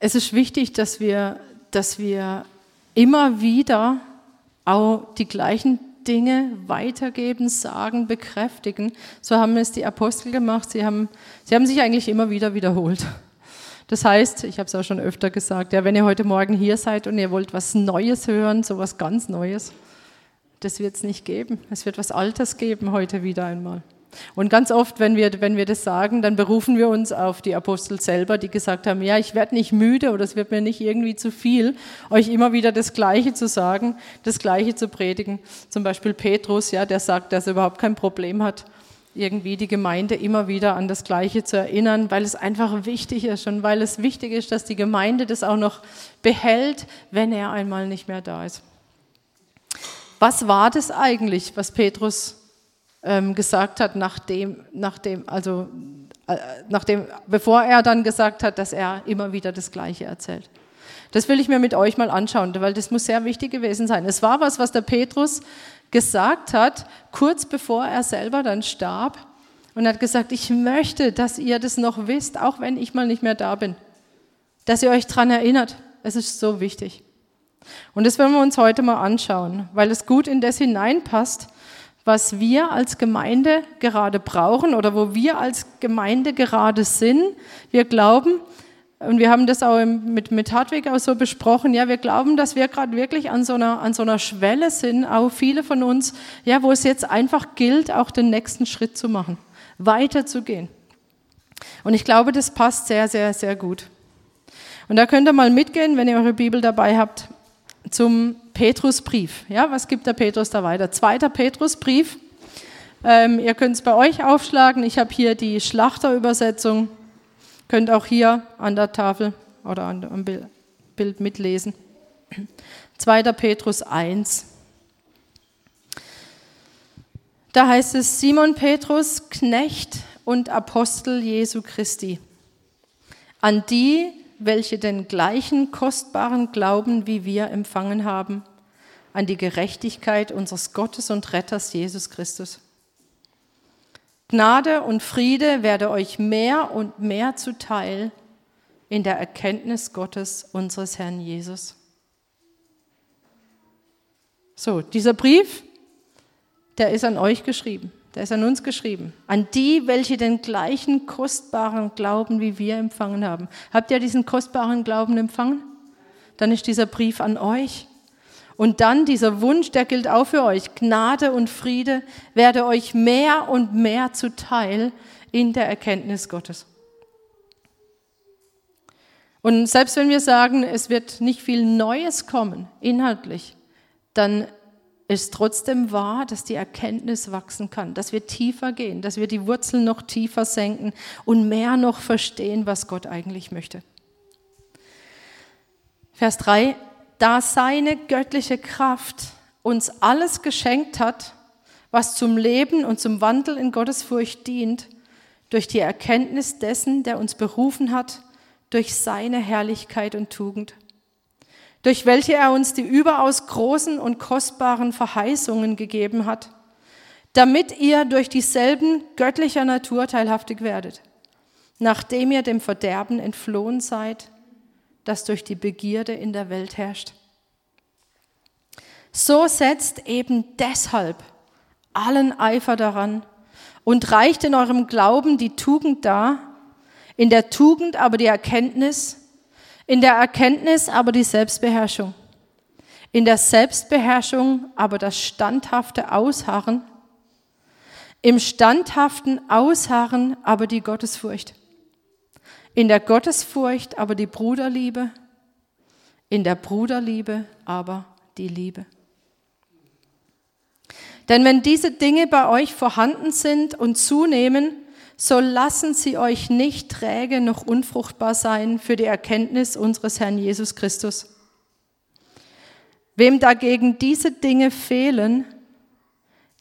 es ist wichtig, dass wir, dass wir immer wieder auch die gleichen Dinge weitergeben, sagen, bekräftigen. So haben es die Apostel gemacht. Sie haben, sie haben sich eigentlich immer wieder wiederholt. Das heißt, ich habe es auch schon öfter gesagt, ja, wenn ihr heute Morgen hier seid und ihr wollt was Neues hören, so was ganz Neues, das wird es nicht geben. Es wird was Altes geben heute wieder einmal. Und ganz oft, wenn wir, wenn wir das sagen, dann berufen wir uns auf die Apostel selber, die gesagt haben, ja, ich werde nicht müde oder es wird mir nicht irgendwie zu viel, euch immer wieder das Gleiche zu sagen, das Gleiche zu predigen. Zum Beispiel Petrus, ja, der sagt, dass er überhaupt kein Problem hat, irgendwie die Gemeinde immer wieder an das Gleiche zu erinnern, weil es einfach wichtig ist und weil es wichtig ist, dass die Gemeinde das auch noch behält, wenn er einmal nicht mehr da ist. Was war das eigentlich, was Petrus gesagt hat, nachdem, nachdem, also, äh, nachdem, bevor er dann gesagt hat, dass er immer wieder das Gleiche erzählt. Das will ich mir mit euch mal anschauen, weil das muss sehr wichtig gewesen sein. Es war was, was der Petrus gesagt hat, kurz bevor er selber dann starb und hat gesagt, ich möchte, dass ihr das noch wisst, auch wenn ich mal nicht mehr da bin. Dass ihr euch daran erinnert. Es ist so wichtig. Und das werden wir uns heute mal anschauen, weil es gut in das hineinpasst, was wir als Gemeinde gerade brauchen oder wo wir als Gemeinde gerade sind. Wir glauben, und wir haben das auch mit, mit Hartwig auch so besprochen, ja, wir glauben, dass wir gerade wirklich an so, einer, an so einer Schwelle sind, auch viele von uns, ja, wo es jetzt einfach gilt, auch den nächsten Schritt zu machen, weiterzugehen. Und ich glaube, das passt sehr, sehr, sehr gut. Und da könnt ihr mal mitgehen, wenn ihr eure Bibel dabei habt, zum Petrusbrief. Ja, was gibt der Petrus da weiter? Zweiter Petrusbrief. Ähm, ihr könnt es bei euch aufschlagen. Ich habe hier die Schlachterübersetzung. Könnt auch hier an der Tafel oder am Bild mitlesen. Zweiter Petrus 1. Da heißt es Simon Petrus, Knecht und Apostel Jesu Christi. An die, welche den gleichen kostbaren Glauben wie wir empfangen haben an die Gerechtigkeit unseres Gottes und Retters Jesus Christus. Gnade und Friede werde euch mehr und mehr zuteil in der Erkenntnis Gottes, unseres Herrn Jesus. So, dieser Brief, der ist an euch geschrieben. Der ist an uns geschrieben. An die, welche den gleichen kostbaren Glauben wie wir empfangen haben. Habt ihr diesen kostbaren Glauben empfangen? Dann ist dieser Brief an euch. Und dann dieser Wunsch, der gilt auch für euch. Gnade und Friede werde euch mehr und mehr zuteil in der Erkenntnis Gottes. Und selbst wenn wir sagen, es wird nicht viel Neues kommen, inhaltlich, dann ist trotzdem wahr, dass die Erkenntnis wachsen kann, dass wir tiefer gehen, dass wir die Wurzeln noch tiefer senken und mehr noch verstehen, was Gott eigentlich möchte. Vers 3, da seine göttliche Kraft uns alles geschenkt hat, was zum Leben und zum Wandel in Gottes Furcht dient, durch die Erkenntnis dessen, der uns berufen hat, durch seine Herrlichkeit und Tugend durch welche er uns die überaus großen und kostbaren Verheißungen gegeben hat, damit ihr durch dieselben göttlicher Natur teilhaftig werdet, nachdem ihr dem Verderben entflohen seid, das durch die Begierde in der Welt herrscht. So setzt eben deshalb allen Eifer daran und reicht in eurem Glauben die Tugend dar, in der Tugend aber die Erkenntnis, in der Erkenntnis aber die Selbstbeherrschung. In der Selbstbeherrschung aber das standhafte Ausharren. Im standhaften Ausharren aber die Gottesfurcht. In der Gottesfurcht aber die Bruderliebe. In der Bruderliebe aber die Liebe. Denn wenn diese Dinge bei euch vorhanden sind und zunehmen, so lassen sie euch nicht träge noch unfruchtbar sein für die Erkenntnis unseres Herrn Jesus Christus. Wem dagegen diese Dinge fehlen,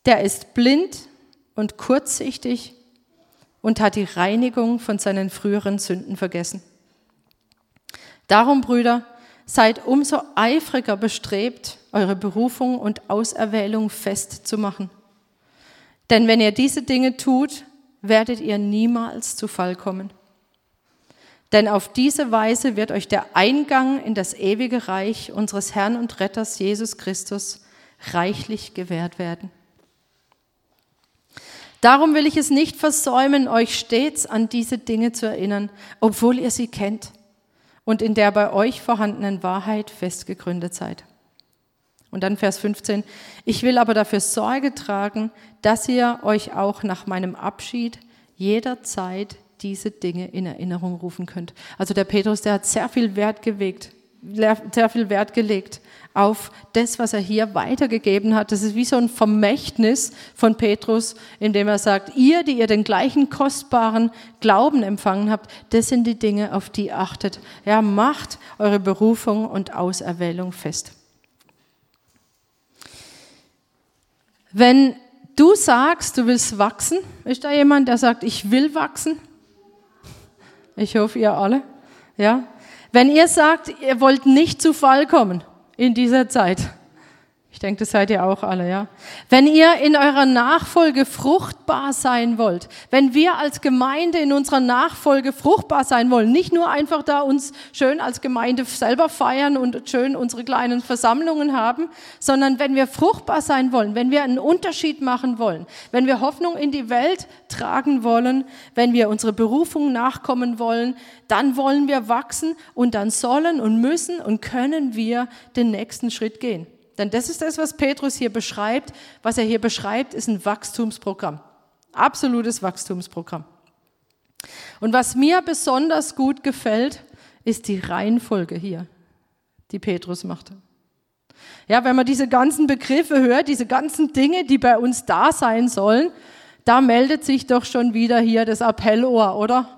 der ist blind und kurzsichtig und hat die Reinigung von seinen früheren Sünden vergessen. Darum, Brüder, seid umso eifriger bestrebt, eure Berufung und Auserwählung festzumachen. Denn wenn ihr diese Dinge tut, werdet ihr niemals zu Fall kommen. Denn auf diese Weise wird euch der Eingang in das ewige Reich unseres Herrn und Retters Jesus Christus reichlich gewährt werden. Darum will ich es nicht versäumen, euch stets an diese Dinge zu erinnern, obwohl ihr sie kennt und in der bei euch vorhandenen Wahrheit festgegründet seid. Und dann Vers 15. Ich will aber dafür Sorge tragen, dass ihr euch auch nach meinem Abschied jederzeit diese Dinge in Erinnerung rufen könnt. Also der Petrus, der hat sehr viel Wert gewegt, sehr viel Wert gelegt auf das, was er hier weitergegeben hat. Das ist wie so ein Vermächtnis von Petrus, in dem er sagt, ihr, die ihr den gleichen kostbaren Glauben empfangen habt, das sind die Dinge, auf die ihr achtet. Ja, macht eure Berufung und Auserwählung fest. Wenn du sagst, du willst wachsen, ist da jemand, der sagt, ich will wachsen? Ich hoffe, ihr alle. Ja? Wenn ihr sagt, ihr wollt nicht zu Fall kommen in dieser Zeit, ich denke, das seid ihr auch alle, ja. Wenn ihr in eurer Nachfolge fruchtbar sein wollt, wenn wir als Gemeinde in unserer Nachfolge fruchtbar sein wollen, nicht nur einfach da uns schön als Gemeinde selber feiern und schön unsere kleinen Versammlungen haben, sondern wenn wir fruchtbar sein wollen, wenn wir einen Unterschied machen wollen, wenn wir Hoffnung in die Welt tragen wollen, wenn wir unsere Berufung nachkommen wollen, dann wollen wir wachsen und dann sollen und müssen und können wir den nächsten Schritt gehen. Denn das ist das, was Petrus hier beschreibt. Was er hier beschreibt, ist ein Wachstumsprogramm. Absolutes Wachstumsprogramm. Und was mir besonders gut gefällt, ist die Reihenfolge hier, die Petrus machte. Ja, wenn man diese ganzen Begriffe hört, diese ganzen Dinge, die bei uns da sein sollen, da meldet sich doch schon wieder hier das Appellohr, oder?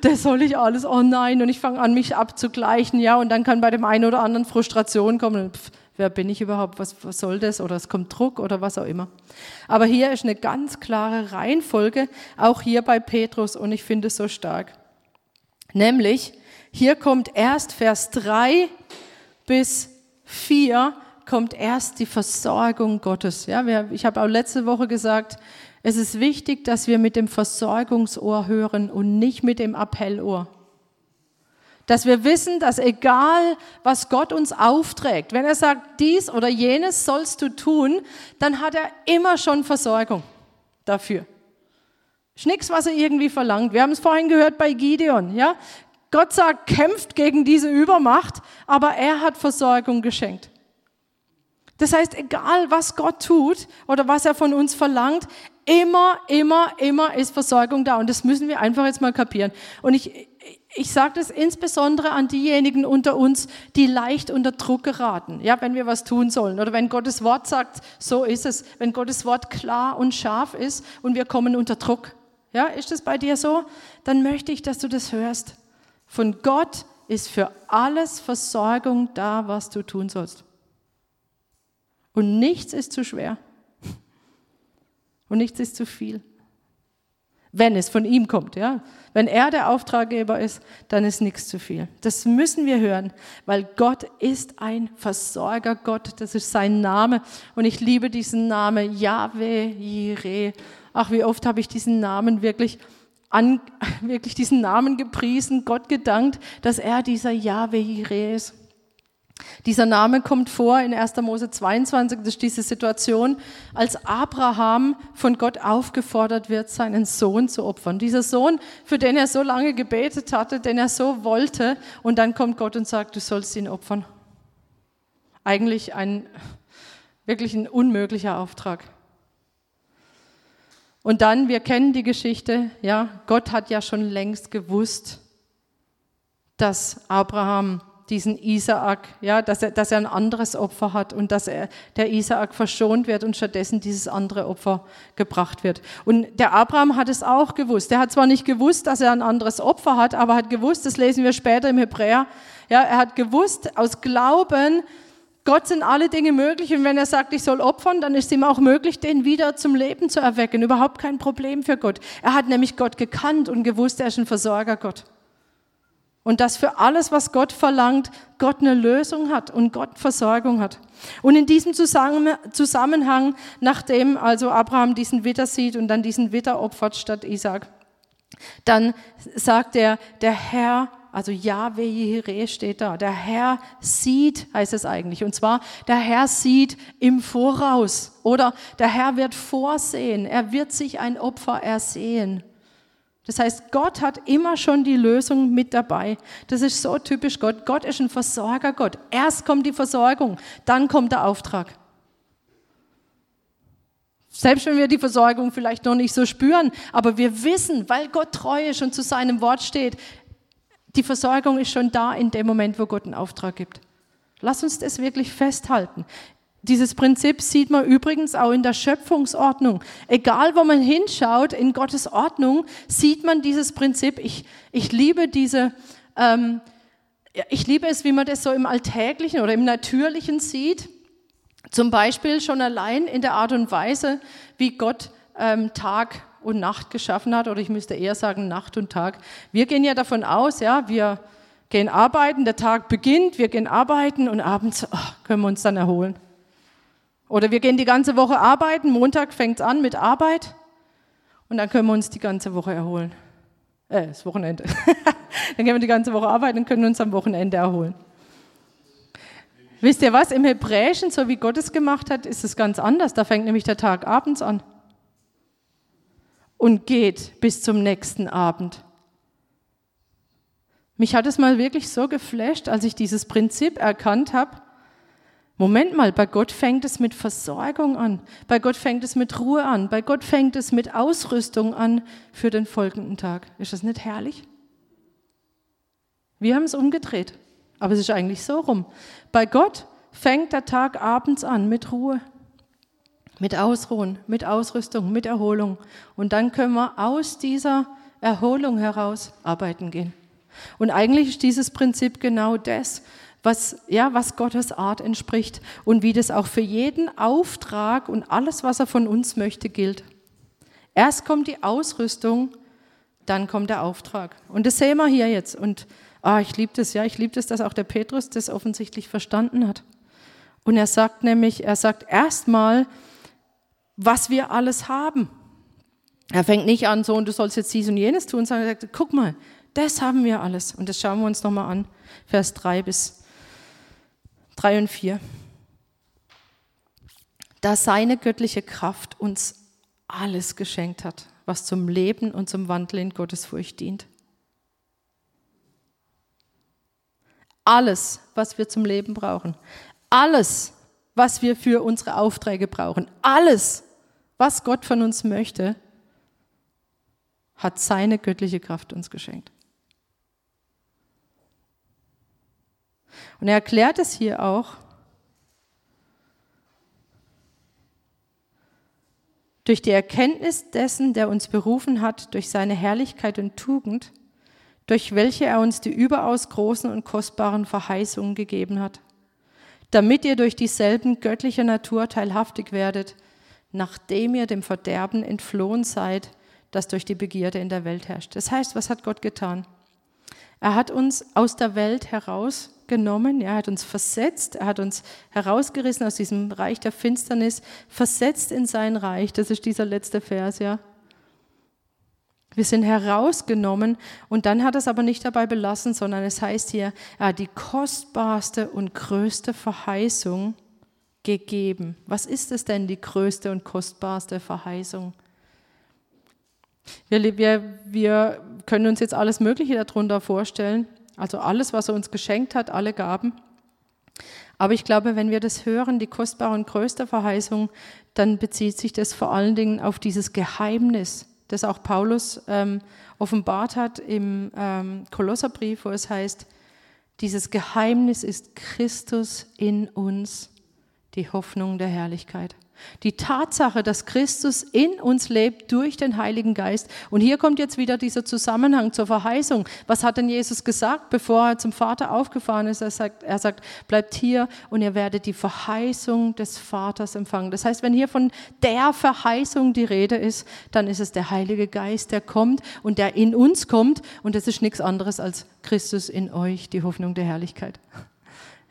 Das soll ich alles, oh nein, und ich fange an, mich abzugleichen, ja, und dann kann bei dem einen oder anderen Frustration kommen. Pff, wer bin ich überhaupt, was, was soll das oder es kommt Druck oder was auch immer. Aber hier ist eine ganz klare Reihenfolge, auch hier bei Petrus und ich finde es so stark. Nämlich, hier kommt erst Vers 3 bis 4 kommt erst die Versorgung Gottes. Ja, wir, ich habe auch letzte Woche gesagt, es ist wichtig, dass wir mit dem Versorgungsohr hören und nicht mit dem Appellohr. Dass wir wissen, dass egal, was Gott uns aufträgt, wenn er sagt, dies oder jenes sollst du tun, dann hat er immer schon Versorgung dafür. Ist nichts, was er irgendwie verlangt. Wir haben es vorhin gehört bei Gideon, ja? Gott sagt, kämpft gegen diese Übermacht, aber er hat Versorgung geschenkt. Das heißt, egal was Gott tut oder was er von uns verlangt, immer, immer, immer ist Versorgung da. Und das müssen wir einfach jetzt mal kapieren. Und ich, ich sage das insbesondere an diejenigen unter uns, die leicht unter Druck geraten, ja, wenn wir was tun sollen oder wenn Gottes Wort sagt, so ist es, wenn Gottes Wort klar und scharf ist und wir kommen unter Druck. Ja, ist das bei dir so? Dann möchte ich, dass du das hörst. Von Gott ist für alles Versorgung da, was du tun sollst. Und nichts ist zu schwer. Und nichts ist zu viel wenn es von ihm kommt. Ja? Wenn er der Auftraggeber ist, dann ist nichts zu viel. Das müssen wir hören, weil Gott ist ein Versorger Gott. Das ist sein Name. Und ich liebe diesen Namen, Yahweh Jireh. Ach, wie oft habe ich diesen Namen wirklich an, wirklich diesen Namen gepriesen, Gott gedankt, dass er dieser Yahweh Jireh ist. Dieser Name kommt vor in 1. Mose 22, das ist diese Situation, als Abraham von Gott aufgefordert wird, seinen Sohn zu opfern. Dieser Sohn, für den er so lange gebetet hatte, den er so wollte, und dann kommt Gott und sagt, du sollst ihn opfern. Eigentlich ein, wirklich ein unmöglicher Auftrag. Und dann, wir kennen die Geschichte, ja, Gott hat ja schon längst gewusst, dass Abraham diesen Isaak, ja, dass er, dass er ein anderes Opfer hat und dass er, der Isaak verschont wird und stattdessen dieses andere Opfer gebracht wird. Und der Abraham hat es auch gewusst. Er hat zwar nicht gewusst, dass er ein anderes Opfer hat, aber hat gewusst, das lesen wir später im Hebräer, ja, er hat gewusst, aus Glauben, Gott sind alle Dinge möglich und wenn er sagt, ich soll opfern, dann ist ihm auch möglich, den wieder zum Leben zu erwecken. Überhaupt kein Problem für Gott. Er hat nämlich Gott gekannt und gewusst, er ist ein Versorger Gott. Und dass für alles, was Gott verlangt, Gott eine Lösung hat und Gott Versorgung hat. Und in diesem Zusammenhang, nachdem also Abraham diesen Witter sieht und dann diesen Witter opfert statt Isaac, dann sagt er, der Herr Also Yahweh Jireh steht da. Der Herr sieht, heißt es eigentlich. Und zwar, der Herr sieht im Voraus. Oder der Herr wird vorsehen. Er wird sich ein Opfer ersehen. Das heißt, Gott hat immer schon die Lösung mit dabei. Das ist so typisch Gott. Gott ist ein Versorger Gott. Erst kommt die Versorgung, dann kommt der Auftrag. Selbst wenn wir die Versorgung vielleicht noch nicht so spüren, aber wir wissen, weil Gott treu ist und zu seinem Wort steht, die Versorgung ist schon da in dem Moment, wo Gott einen Auftrag gibt. Lass uns das wirklich festhalten. Dieses Prinzip sieht man übrigens auch in der Schöpfungsordnung. Egal, wo man hinschaut, in Gottes Ordnung sieht man dieses Prinzip. Ich, ich liebe diese, ähm, ich liebe es, wie man das so im Alltäglichen oder im Natürlichen sieht. Zum Beispiel schon allein in der Art und Weise, wie Gott ähm, Tag und Nacht geschaffen hat, oder ich müsste eher sagen Nacht und Tag. Wir gehen ja davon aus, ja, wir gehen arbeiten, der Tag beginnt, wir gehen arbeiten und abends oh, können wir uns dann erholen. Oder wir gehen die ganze Woche arbeiten, Montag fängt es an mit Arbeit und dann können wir uns die ganze Woche erholen. Äh, das Wochenende. dann gehen wir die ganze Woche arbeiten und können uns am Wochenende erholen. Wisst ihr was? Im Hebräischen, so wie Gott es gemacht hat, ist es ganz anders. Da fängt nämlich der Tag abends an und geht bis zum nächsten Abend. Mich hat es mal wirklich so geflasht, als ich dieses Prinzip erkannt habe. Moment mal, bei Gott fängt es mit Versorgung an, bei Gott fängt es mit Ruhe an, bei Gott fängt es mit Ausrüstung an für den folgenden Tag. Ist das nicht herrlich? Wir haben es umgedreht, aber es ist eigentlich so rum. Bei Gott fängt der Tag abends an mit Ruhe mit Ausruhen, mit Ausrüstung, mit Erholung. Und dann können wir aus dieser Erholung heraus arbeiten gehen. Und eigentlich ist dieses Prinzip genau das, was, ja, was Gottes Art entspricht und wie das auch für jeden Auftrag und alles, was er von uns möchte, gilt. Erst kommt die Ausrüstung, dann kommt der Auftrag. Und das sehen wir hier jetzt. Und ah, ich liebe das, ja, ich liebe das, dass auch der Petrus das offensichtlich verstanden hat. Und er sagt nämlich, er sagt erstmal, was wir alles haben. Er fängt nicht an, so und du sollst jetzt dies und jenes tun, sondern er sagt, guck mal, das haben wir alles. Und das schauen wir uns nochmal an, Vers 3 bis 3 und 4. Da seine göttliche Kraft uns alles geschenkt hat, was zum Leben und zum Wandel in Gottes Furcht dient. Alles, was wir zum Leben brauchen. Alles, was wir für unsere Aufträge brauchen. Alles, was Gott von uns möchte, hat seine göttliche Kraft uns geschenkt. Und er erklärt es hier auch durch die Erkenntnis dessen, der uns berufen hat, durch seine Herrlichkeit und Tugend, durch welche er uns die überaus großen und kostbaren Verheißungen gegeben hat, damit ihr durch dieselben göttlicher Natur teilhaftig werdet, nachdem ihr dem Verderben entflohen seid, das durch die Begierde in der Welt herrscht. Das heißt, was hat Gott getan? Er hat uns aus der Welt herausgenommen, er hat uns versetzt, er hat uns herausgerissen aus diesem Reich der Finsternis, versetzt in sein Reich. Das ist dieser letzte Vers, ja. Wir sind herausgenommen und dann hat es aber nicht dabei belassen, sondern es heißt hier, er hat die kostbarste und größte Verheißung gegeben. Was ist es denn, die größte und kostbarste Verheißung? Wir, wir, wir können uns jetzt alles Mögliche darunter vorstellen, also alles, was er uns geschenkt hat, alle Gaben. Aber ich glaube, wenn wir das hören, die kostbare und größte Verheißung, dann bezieht sich das vor allen Dingen auf dieses Geheimnis, das auch Paulus ähm, offenbart hat im ähm, Kolosserbrief, wo es heißt, dieses Geheimnis ist Christus in uns, die Hoffnung der Herrlichkeit. Die Tatsache, dass Christus in uns lebt durch den Heiligen Geist. Und hier kommt jetzt wieder dieser Zusammenhang zur Verheißung. Was hat denn Jesus gesagt, bevor er zum Vater aufgefahren ist? Er sagt, er sagt, bleibt hier und ihr werdet die Verheißung des Vaters empfangen. Das heißt, wenn hier von der Verheißung die Rede ist, dann ist es der Heilige Geist, der kommt und der in uns kommt. Und das ist nichts anderes als Christus in euch, die Hoffnung der Herrlichkeit.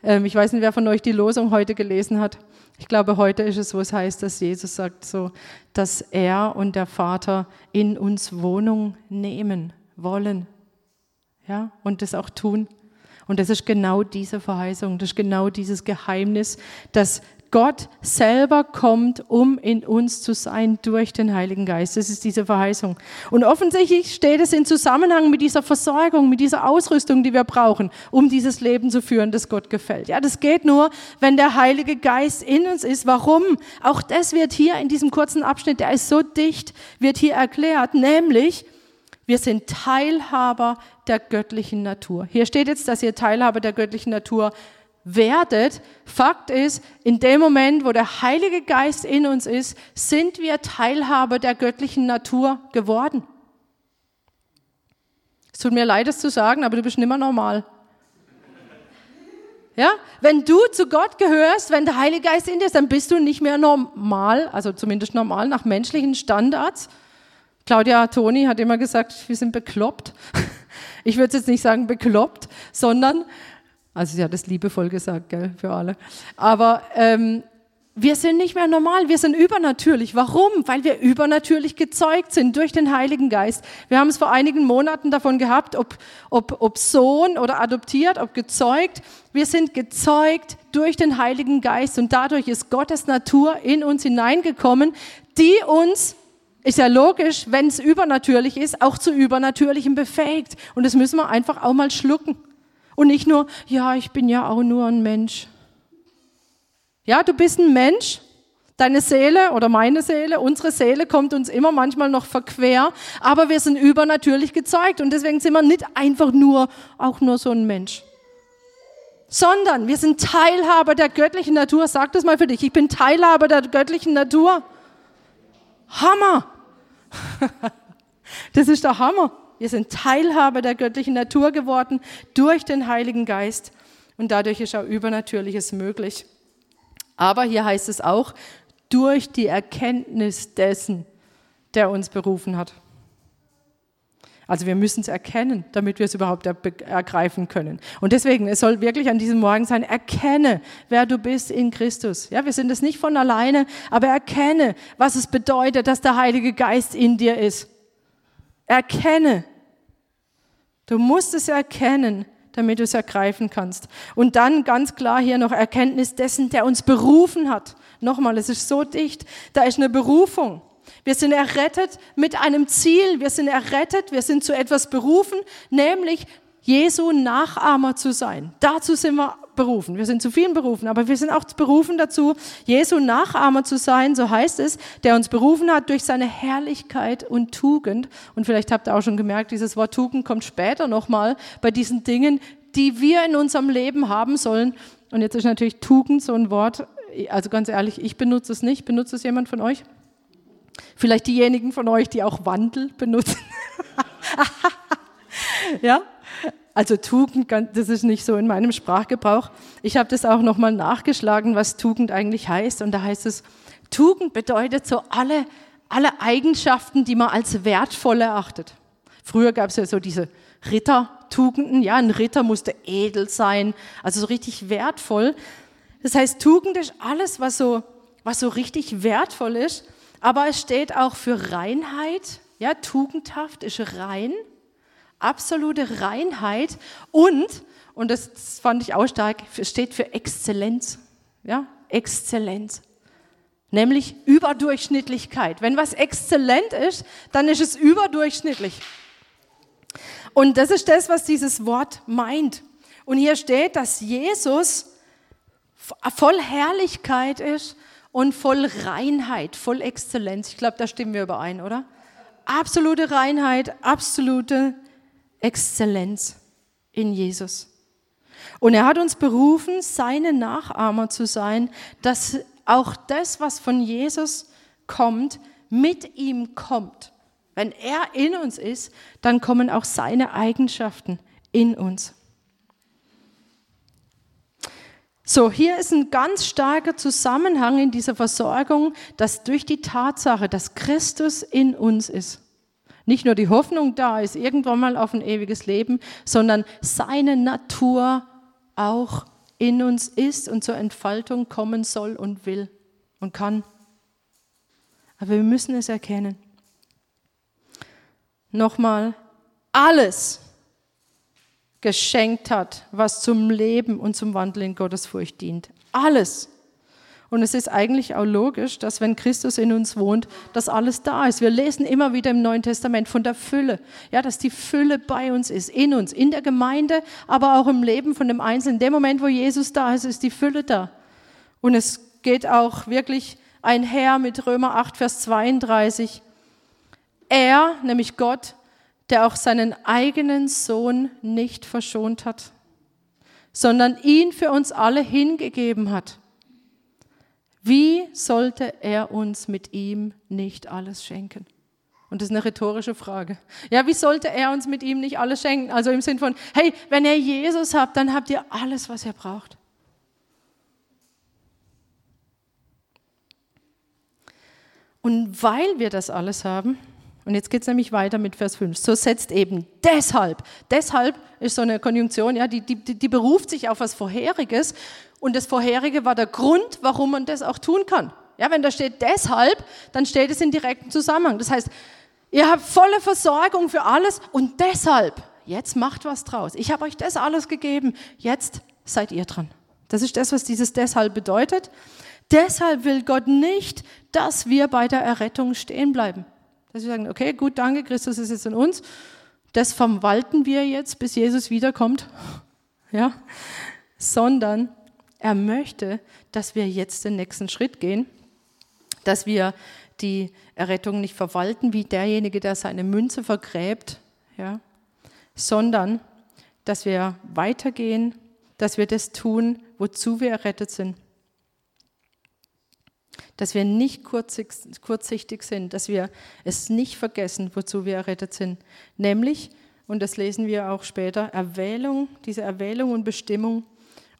Ähm, ich weiß nicht, wer von euch die Losung heute gelesen hat. Ich glaube, heute ist es, wo es heißt, dass Jesus sagt so, dass er und der Vater in uns Wohnung nehmen wollen. Ja, und das auch tun. Und das ist genau diese Verheißung, das ist genau dieses Geheimnis, dass Gott selber kommt, um in uns zu sein durch den Heiligen Geist. Das ist diese Verheißung. Und offensichtlich steht es in Zusammenhang mit dieser Versorgung, mit dieser Ausrüstung, die wir brauchen, um dieses Leben zu führen, das Gott gefällt. Ja, das geht nur, wenn der Heilige Geist in uns ist. Warum? Auch das wird hier in diesem kurzen Abschnitt, der ist so dicht, wird hier erklärt, nämlich, wir sind Teilhaber der göttlichen Natur. Hier steht jetzt, dass ihr Teilhaber der göttlichen Natur werdet. Fakt ist, in dem Moment, wo der Heilige Geist in uns ist, sind wir Teilhaber der göttlichen Natur geworden. Es tut mir leid, es zu sagen, aber du bist nimmer normal. Ja, wenn du zu Gott gehörst, wenn der Heilige Geist in dir ist, dann bist du nicht mehr normal, also zumindest normal nach menschlichen Standards. Claudia Toni hat immer gesagt, wir sind bekloppt. Ich würde jetzt nicht sagen bekloppt, sondern also sie hat es liebevoll gesagt, gell, für alle. Aber ähm, wir sind nicht mehr normal, wir sind übernatürlich. Warum? Weil wir übernatürlich gezeugt sind durch den Heiligen Geist. Wir haben es vor einigen Monaten davon gehabt, ob, ob, ob Sohn oder adoptiert, ob gezeugt. Wir sind gezeugt durch den Heiligen Geist und dadurch ist Gottes Natur in uns hineingekommen, die uns ist ja logisch, wenn es übernatürlich ist, auch zu Übernatürlichem befähigt. Und das müssen wir einfach auch mal schlucken. Und nicht nur, ja, ich bin ja auch nur ein Mensch. Ja, du bist ein Mensch. Deine Seele oder meine Seele, unsere Seele kommt uns immer manchmal noch verquer, aber wir sind übernatürlich gezeugt und deswegen sind wir nicht einfach nur, auch nur so ein Mensch. Sondern wir sind Teilhaber der göttlichen Natur. Sag das mal für dich. Ich bin Teilhaber der göttlichen Natur. Hammer! das ist der Hammer. Wir sind Teilhaber der göttlichen Natur geworden durch den Heiligen Geist und dadurch ist auch Übernatürliches möglich. Aber hier heißt es auch, durch die Erkenntnis dessen, der uns berufen hat. Also wir müssen es erkennen, damit wir es überhaupt ergreifen können. Und deswegen, es soll wirklich an diesem Morgen sein, erkenne, wer du bist in Christus. Ja, wir sind es nicht von alleine, aber erkenne, was es bedeutet, dass der Heilige Geist in dir ist. Erkenne. Du musst es erkennen, damit du es ergreifen kannst. Und dann ganz klar hier noch Erkenntnis dessen, der uns berufen hat. Nochmal, es ist so dicht. Da ist eine Berufung. Wir sind errettet mit einem Ziel. Wir sind errettet. Wir sind zu etwas berufen, nämlich Jesu Nachahmer zu sein. Dazu sind wir berufen. Wir sind zu vielen berufen, aber wir sind auch berufen dazu, Jesu Nachahmer zu sein, so heißt es, der uns berufen hat durch seine Herrlichkeit und Tugend. Und vielleicht habt ihr auch schon gemerkt, dieses Wort Tugend kommt später nochmal bei diesen Dingen, die wir in unserem Leben haben sollen. Und jetzt ist natürlich Tugend so ein Wort, also ganz ehrlich, ich benutze es nicht. Benutzt es jemand von euch? Vielleicht diejenigen von euch, die auch Wandel benutzen. ja, also Tugend, das ist nicht so in meinem Sprachgebrauch. Ich habe das auch nochmal nachgeschlagen, was Tugend eigentlich heißt. Und da heißt es, Tugend bedeutet so alle, alle Eigenschaften, die man als wertvoll erachtet. Früher gab es ja so diese Rittertugenden. Ja, ein Ritter musste edel sein, also so richtig wertvoll. Das heißt, Tugend ist alles, was so, was so richtig wertvoll ist. Aber es steht auch für Reinheit. Ja, tugendhaft ist rein absolute Reinheit und, und das fand ich auch stark, steht für Exzellenz. Ja, Exzellenz. Nämlich Überdurchschnittlichkeit. Wenn was exzellent ist, dann ist es überdurchschnittlich. Und das ist das, was dieses Wort meint. Und hier steht, dass Jesus voll Herrlichkeit ist und voll Reinheit, voll Exzellenz. Ich glaube, da stimmen wir überein, oder? Absolute Reinheit, absolute Exzellenz in Jesus. Und er hat uns berufen, seine Nachahmer zu sein, dass auch das, was von Jesus kommt, mit ihm kommt. Wenn er in uns ist, dann kommen auch seine Eigenschaften in uns. So, hier ist ein ganz starker Zusammenhang in dieser Versorgung, dass durch die Tatsache, dass Christus in uns ist, nicht nur die Hoffnung da ist, irgendwann mal auf ein ewiges Leben, sondern seine Natur auch in uns ist und zur Entfaltung kommen soll und will und kann. Aber wir müssen es erkennen. Nochmal, alles, geschenkt hat, was zum Leben und zum Wandel in Gottesfurcht dient. Alles. Und es ist eigentlich auch logisch, dass wenn Christus in uns wohnt, dass alles da ist. Wir lesen immer wieder im Neuen Testament von der Fülle. Ja, dass die Fülle bei uns ist, in uns, in der Gemeinde, aber auch im Leben von dem Einzelnen. In dem Moment, wo Jesus da ist, ist die Fülle da. Und es geht auch wirklich einher mit Römer 8, Vers 32. Er, nämlich Gott, der auch seinen eigenen Sohn nicht verschont hat, sondern ihn für uns alle hingegeben hat wie sollte er uns mit ihm nicht alles schenken? Und das ist eine rhetorische Frage. Ja, wie sollte er uns mit ihm nicht alles schenken? Also im Sinn von, hey, wenn ihr Jesus habt, dann habt ihr alles, was ihr braucht. Und weil wir das alles haben, und jetzt geht es nämlich weiter mit Vers 5, so setzt eben deshalb, deshalb ist so eine Konjunktion, ja, die, die, die beruft sich auf was Vorheriges und das Vorherige war der Grund, warum man das auch tun kann. Ja, wenn da steht deshalb, dann steht es in direktem Zusammenhang. Das heißt, ihr habt volle Versorgung für alles und deshalb, jetzt macht was draus. Ich habe euch das alles gegeben, jetzt seid ihr dran. Das ist das, was dieses deshalb bedeutet. Deshalb will Gott nicht, dass wir bei der Errettung stehen bleiben. Dass wir sagen, okay, gut, danke, Christus ist jetzt in uns. Das verwalten wir jetzt, bis Jesus wiederkommt. Ja, sondern er möchte, dass wir jetzt den nächsten Schritt gehen, dass wir die Errettung nicht verwalten wie derjenige, der seine Münze vergräbt, ja, sondern dass wir weitergehen, dass wir das tun, wozu wir errettet sind. Dass wir nicht kurzsichtig sind, dass wir es nicht vergessen, wozu wir errettet sind. Nämlich, und das lesen wir auch später, Erwählung, diese Erwählung und Bestimmung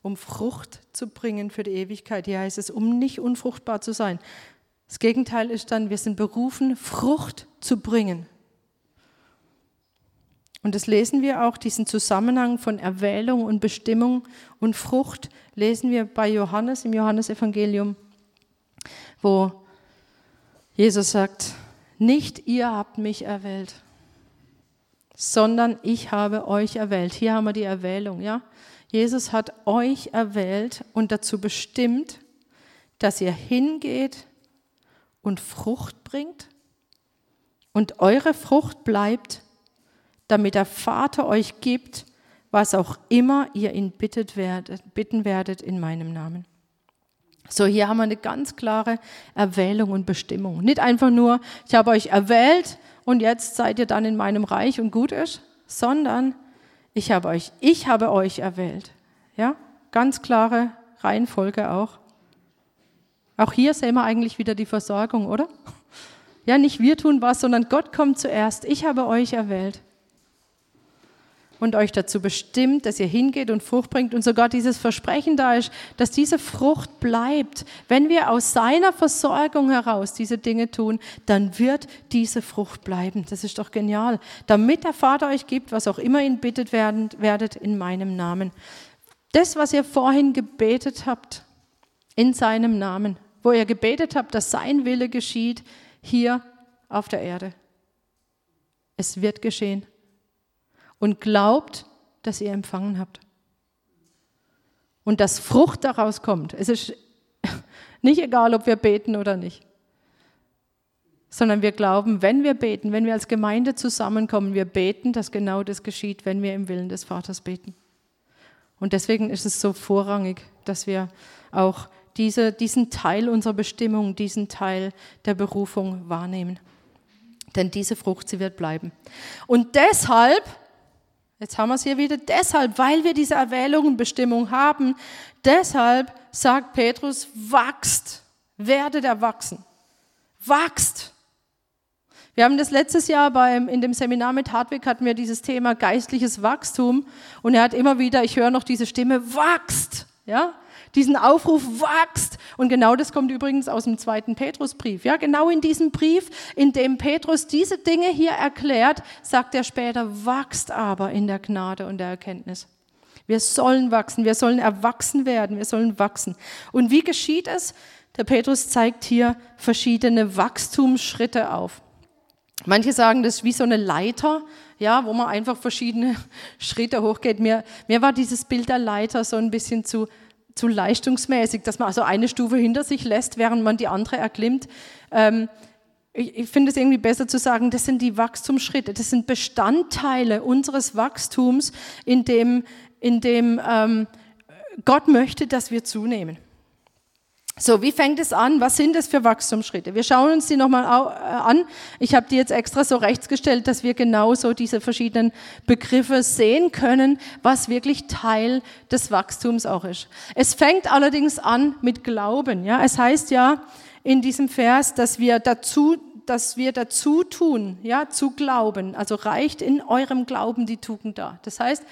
um Frucht zu bringen für die Ewigkeit. Hier heißt es, um nicht unfruchtbar zu sein. Das Gegenteil ist dann, wir sind berufen, Frucht zu bringen. Und das lesen wir auch, diesen Zusammenhang von Erwählung und Bestimmung und Frucht, lesen wir bei Johannes im Johannesevangelium, wo Jesus sagt, nicht ihr habt mich erwählt, sondern ich habe euch erwählt. Hier haben wir die Erwählung, ja. Jesus hat euch erwählt und dazu bestimmt, dass ihr hingeht und Frucht bringt und eure Frucht bleibt, damit der Vater euch gibt, was auch immer ihr ihn bittet werdet, bitten werdet in meinem Namen. So, hier haben wir eine ganz klare Erwählung und Bestimmung. Nicht einfach nur, ich habe euch erwählt und jetzt seid ihr dann in meinem Reich und gut ist, sondern ich habe euch, ich habe euch erwählt. Ja, ganz klare Reihenfolge auch. Auch hier sehen wir eigentlich wieder die Versorgung, oder? Ja, nicht wir tun was, sondern Gott kommt zuerst. Ich habe euch erwählt und euch dazu bestimmt, dass ihr hingeht und Frucht bringt und sogar dieses Versprechen da ist, dass diese Frucht bleibt. Wenn wir aus seiner Versorgung heraus diese Dinge tun, dann wird diese Frucht bleiben. Das ist doch genial. Damit der Vater euch gibt, was auch immer ihn bittet werden, werdet in meinem Namen. Das, was ihr vorhin gebetet habt, in seinem Namen, wo ihr gebetet habt, dass sein Wille geschieht, hier auf der Erde. Es wird geschehen und glaubt, dass ihr empfangen habt. Und dass Frucht daraus kommt. Es ist nicht egal, ob wir beten oder nicht, sondern wir glauben, wenn wir beten, wenn wir als Gemeinde zusammenkommen, wir beten, dass genau das geschieht, wenn wir im Willen des Vaters beten. Und deswegen ist es so vorrangig, dass wir auch diese, diesen Teil unserer Bestimmung, diesen Teil der Berufung wahrnehmen. Denn diese Frucht, sie wird bleiben. Und deshalb Jetzt haben wir es hier wieder. Deshalb, weil wir diese Erwählung und Bestimmung haben, deshalb sagt Petrus, wachst, werdet erwachsen. Wachst. Wir haben das letztes Jahr beim, in dem Seminar mit Hartwig hatten wir dieses Thema geistliches Wachstum und er hat immer wieder, ich höre noch diese Stimme, wachst. Ja? Diesen Aufruf wachst. Und genau das kommt übrigens aus dem zweiten Petrusbrief. Ja, genau in diesem Brief, in dem Petrus diese Dinge hier erklärt, sagt er später, wachst aber in der Gnade und der Erkenntnis. Wir sollen wachsen, wir sollen erwachsen werden, wir sollen wachsen. Und wie geschieht es? Der Petrus zeigt hier verschiedene Wachstumsschritte auf. Manche sagen, das ist wie so eine Leiter, ja, wo man einfach verschiedene Schritte hochgeht. Mir, mir war dieses Bild der Leiter so ein bisschen zu, zu leistungsmäßig, dass man also eine Stufe hinter sich lässt, während man die andere erklimmt. Ähm, ich, ich finde es irgendwie besser zu sagen, das sind die Wachstumsschritte, das sind Bestandteile unseres Wachstums, in dem, in dem ähm, Gott möchte, dass wir zunehmen. So, wie fängt es an? Was sind das für Wachstumsschritte? Wir schauen uns die nochmal äh, an. Ich habe die jetzt extra so rechts gestellt, dass wir genauso diese verschiedenen Begriffe sehen können, was wirklich Teil des Wachstums auch ist. Es fängt allerdings an mit Glauben. Ja, es heißt ja in diesem Vers, dass wir dazu, dass wir dazu tun, ja, zu glauben. Also reicht in eurem Glauben die Tugend da. Das heißt,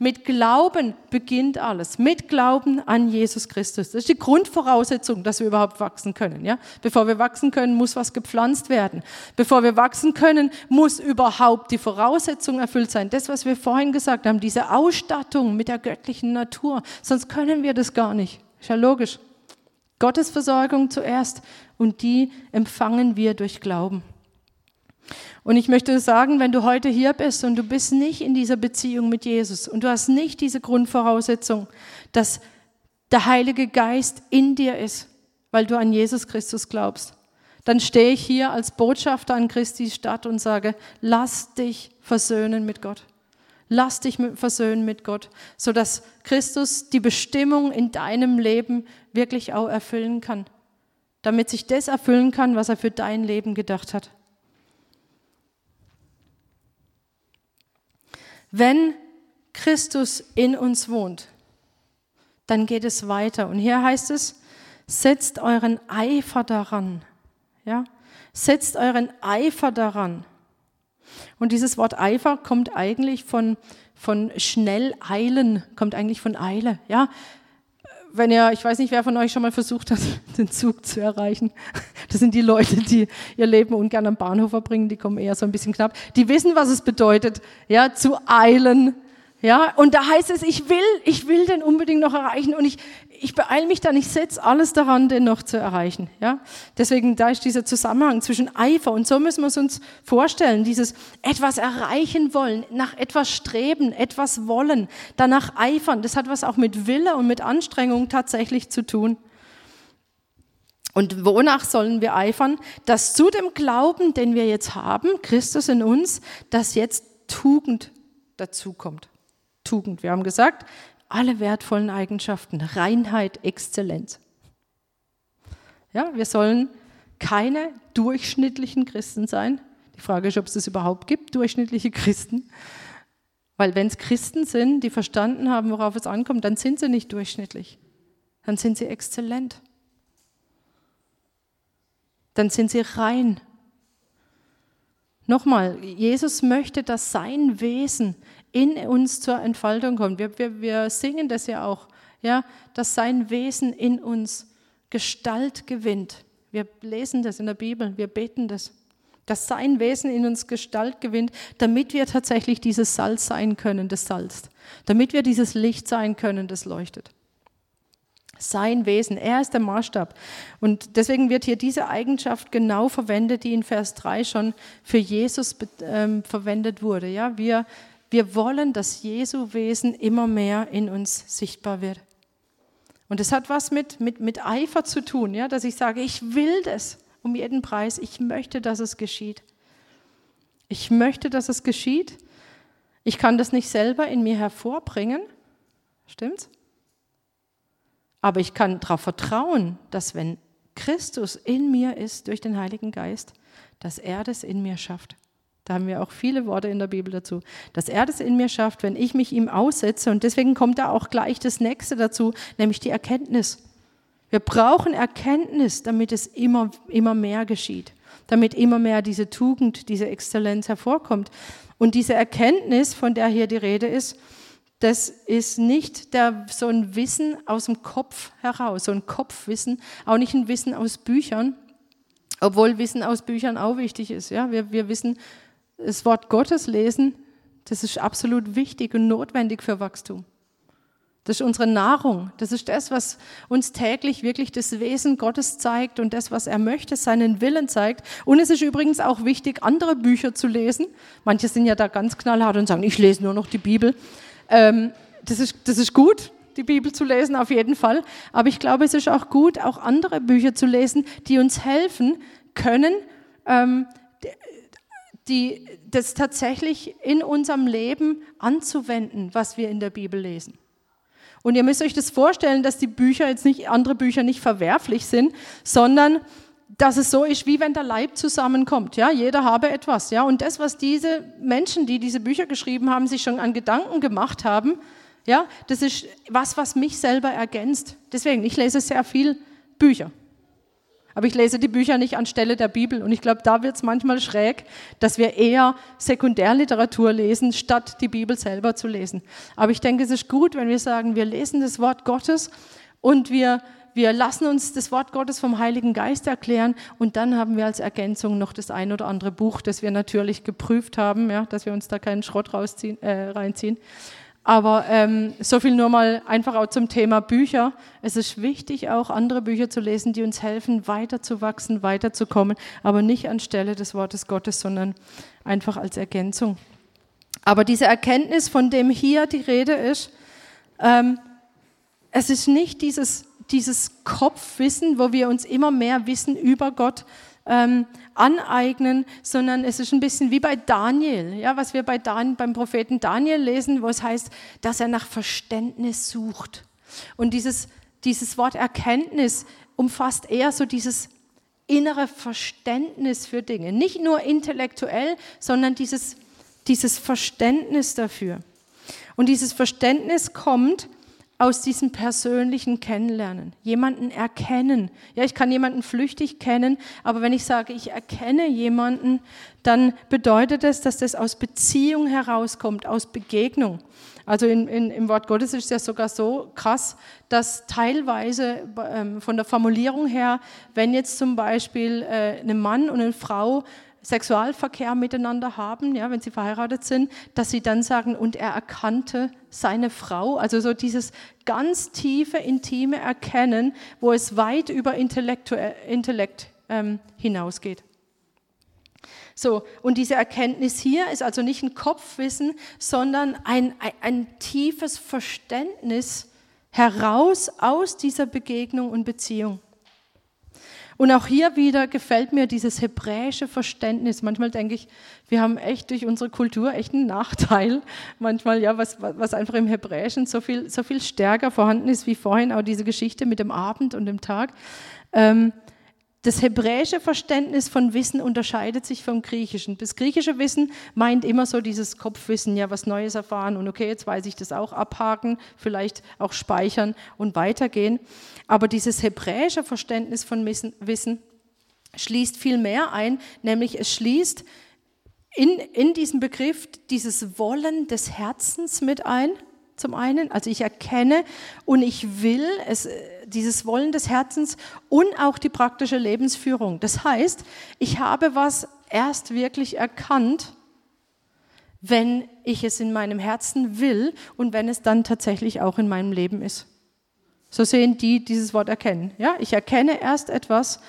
mit Glauben beginnt alles. Mit Glauben an Jesus Christus. Das ist die Grundvoraussetzung, dass wir überhaupt wachsen können. Ja? Bevor wir wachsen können, muss was gepflanzt werden. Bevor wir wachsen können, muss überhaupt die Voraussetzung erfüllt sein. Das, was wir vorhin gesagt haben, diese Ausstattung mit der göttlichen Natur. Sonst können wir das gar nicht. Ist ja logisch. Gottes Versorgung zuerst und die empfangen wir durch Glauben. Und ich möchte sagen, wenn du heute hier bist und du bist nicht in dieser Beziehung mit Jesus und du hast nicht diese Grundvoraussetzung, dass der Heilige Geist in dir ist, weil du an Jesus Christus glaubst, dann stehe ich hier als Botschafter an Christi Stadt und sage, lass dich versöhnen mit Gott. Lass dich versöhnen mit Gott, sodass Christus die Bestimmung in deinem Leben wirklich auch erfüllen kann. Damit sich das erfüllen kann, was er für dein Leben gedacht hat. Wenn Christus in uns wohnt, dann geht es weiter. Und hier heißt es, setzt euren Eifer daran. Ja? Setzt euren Eifer daran. Und dieses Wort Eifer kommt eigentlich von, von schnell eilen, kommt eigentlich von Eile. Ja? Wenn ihr, ich weiß nicht, wer von euch schon mal versucht hat, den Zug zu erreichen. Das sind die Leute, die ihr Leben ungern am Bahnhof verbringen, die kommen eher so ein bisschen knapp. Die wissen, was es bedeutet, ja, zu eilen, ja, und da heißt es, ich will, ich will den unbedingt noch erreichen und ich, ich beeile mich dann, ich setze alles daran, den noch zu erreichen. Ja, deswegen da ist dieser Zusammenhang zwischen Eifer und so müssen wir es uns vorstellen, dieses etwas erreichen wollen, nach etwas streben, etwas wollen, danach eifern. Das hat was auch mit Wille und mit Anstrengung tatsächlich zu tun. Und wonach sollen wir eifern? Dass zu dem Glauben, den wir jetzt haben, Christus in uns, dass jetzt Tugend dazukommt. Tugend. Wir haben gesagt, alle wertvollen Eigenschaften, Reinheit, Exzellenz. Ja, wir sollen keine durchschnittlichen Christen sein. Die Frage ist, ob es das überhaupt gibt, durchschnittliche Christen. Weil wenn es Christen sind, die verstanden haben, worauf es ankommt, dann sind sie nicht durchschnittlich. Dann sind sie exzellent. Dann sind sie rein. Nochmal, Jesus möchte, dass sein Wesen in uns zur Entfaltung kommt. Wir, wir, wir singen das ja auch, ja, dass sein Wesen in uns Gestalt gewinnt. Wir lesen das in der Bibel, wir beten das, dass sein Wesen in uns Gestalt gewinnt, damit wir tatsächlich dieses Salz sein können, das salzt, damit wir dieses Licht sein können, das leuchtet. Sein Wesen, er ist der Maßstab. Und deswegen wird hier diese Eigenschaft genau verwendet, die in Vers 3 schon für Jesus ähm, verwendet wurde. Ja, wir wir wollen, dass Jesu Wesen immer mehr in uns sichtbar wird. Und es hat was mit, mit, mit Eifer zu tun, ja, dass ich sage, ich will das um jeden Preis. Ich möchte, dass es geschieht. Ich möchte, dass es geschieht. Ich kann das nicht selber in mir hervorbringen. Stimmt's? Aber ich kann darauf vertrauen, dass wenn Christus in mir ist durch den Heiligen Geist, dass er das in mir schafft. Da haben wir auch viele Worte in der Bibel dazu, dass er das in mir schafft, wenn ich mich ihm aussetze. Und deswegen kommt da auch gleich das nächste dazu, nämlich die Erkenntnis. Wir brauchen Erkenntnis, damit es immer, immer mehr geschieht, damit immer mehr diese Tugend, diese Exzellenz hervorkommt. Und diese Erkenntnis, von der hier die Rede ist, das ist nicht der, so ein Wissen aus dem Kopf heraus, so ein Kopfwissen, auch nicht ein Wissen aus Büchern, obwohl Wissen aus Büchern auch wichtig ist. Ja? Wir, wir wissen, das Wort Gottes lesen, das ist absolut wichtig und notwendig für Wachstum. Das ist unsere Nahrung. Das ist das, was uns täglich wirklich das Wesen Gottes zeigt und das, was er möchte, seinen Willen zeigt. Und es ist übrigens auch wichtig, andere Bücher zu lesen. Manche sind ja da ganz knallhart und sagen, ich lese nur noch die Bibel. Ähm, das, ist, das ist gut, die Bibel zu lesen, auf jeden Fall. Aber ich glaube, es ist auch gut, auch andere Bücher zu lesen, die uns helfen können, ähm, die, das tatsächlich in unserem Leben anzuwenden, was wir in der Bibel lesen. Und ihr müsst euch das vorstellen, dass die Bücher jetzt nicht, andere Bücher nicht verwerflich sind, sondern dass es so ist, wie wenn der Leib zusammenkommt. Ja, jeder habe etwas. Ja, und das, was diese Menschen, die diese Bücher geschrieben haben, sich schon an Gedanken gemacht haben, ja, das ist was, was mich selber ergänzt. Deswegen, ich lese sehr viel Bücher. Aber ich lese die Bücher nicht anstelle der Bibel. Und ich glaube, da wird es manchmal schräg, dass wir eher Sekundärliteratur lesen, statt die Bibel selber zu lesen. Aber ich denke, es ist gut, wenn wir sagen, wir lesen das Wort Gottes und wir, wir lassen uns das Wort Gottes vom Heiligen Geist erklären und dann haben wir als Ergänzung noch das ein oder andere Buch, das wir natürlich geprüft haben, ja, dass wir uns da keinen Schrott rausziehen, äh, reinziehen. Aber ähm, so viel nur mal einfach auch zum Thema Bücher. Es ist wichtig, auch andere Bücher zu lesen, die uns helfen, weiterzuwachsen, weiterzukommen, aber nicht anstelle des Wortes Gottes, sondern einfach als Ergänzung. Aber diese Erkenntnis, von dem hier die Rede ist, ähm, es ist nicht dieses, dieses Kopfwissen, wo wir uns immer mehr Wissen über Gott ähm, aneignen, sondern es ist ein bisschen wie bei Daniel, ja, was wir bei Dan, beim Propheten Daniel lesen, wo es heißt, dass er nach Verständnis sucht. Und dieses, dieses Wort Erkenntnis umfasst eher so dieses innere Verständnis für Dinge. Nicht nur intellektuell, sondern dieses, dieses Verständnis dafür. Und dieses Verständnis kommt aus diesem persönlichen Kennenlernen, jemanden erkennen. Ja, ich kann jemanden flüchtig kennen, aber wenn ich sage, ich erkenne jemanden, dann bedeutet das, dass das aus Beziehung herauskommt, aus Begegnung. Also in, in, im Wort Gottes ist es ja sogar so krass, dass teilweise ähm, von der Formulierung her, wenn jetzt zum Beispiel äh, ein Mann und eine Frau Sexualverkehr miteinander haben, ja, wenn sie verheiratet sind, dass sie dann sagen, und er erkannte seine Frau. Also so dieses ganz tiefe, intime Erkennen, wo es weit über Intellekt ähm, hinausgeht. So, und diese Erkenntnis hier ist also nicht ein Kopfwissen, sondern ein, ein, ein tiefes Verständnis heraus aus dieser Begegnung und Beziehung. Und auch hier wieder gefällt mir dieses hebräische Verständnis. Manchmal denke ich, wir haben echt durch unsere Kultur echt einen Nachteil. Manchmal, ja, was, was einfach im Hebräischen so viel, so viel stärker vorhanden ist, wie vorhin auch diese Geschichte mit dem Abend und dem Tag. Ähm, das hebräische Verständnis von Wissen unterscheidet sich vom griechischen. Das griechische Wissen meint immer so dieses Kopfwissen, ja, was Neues erfahren und okay, jetzt weiß ich das auch, abhaken, vielleicht auch speichern und weitergehen. Aber dieses hebräische Verständnis von Wissen schließt viel mehr ein, nämlich es schließt in, in diesem Begriff dieses Wollen des Herzens mit ein zum einen. Also ich erkenne und ich will es, dieses Wollen des Herzens und auch die praktische Lebensführung. Das heißt, ich habe was erst wirklich erkannt, wenn ich es in meinem Herzen will und wenn es dann tatsächlich auch in meinem Leben ist. So sehen die dieses Wort erkennen. Ja, ich erkenne erst etwas,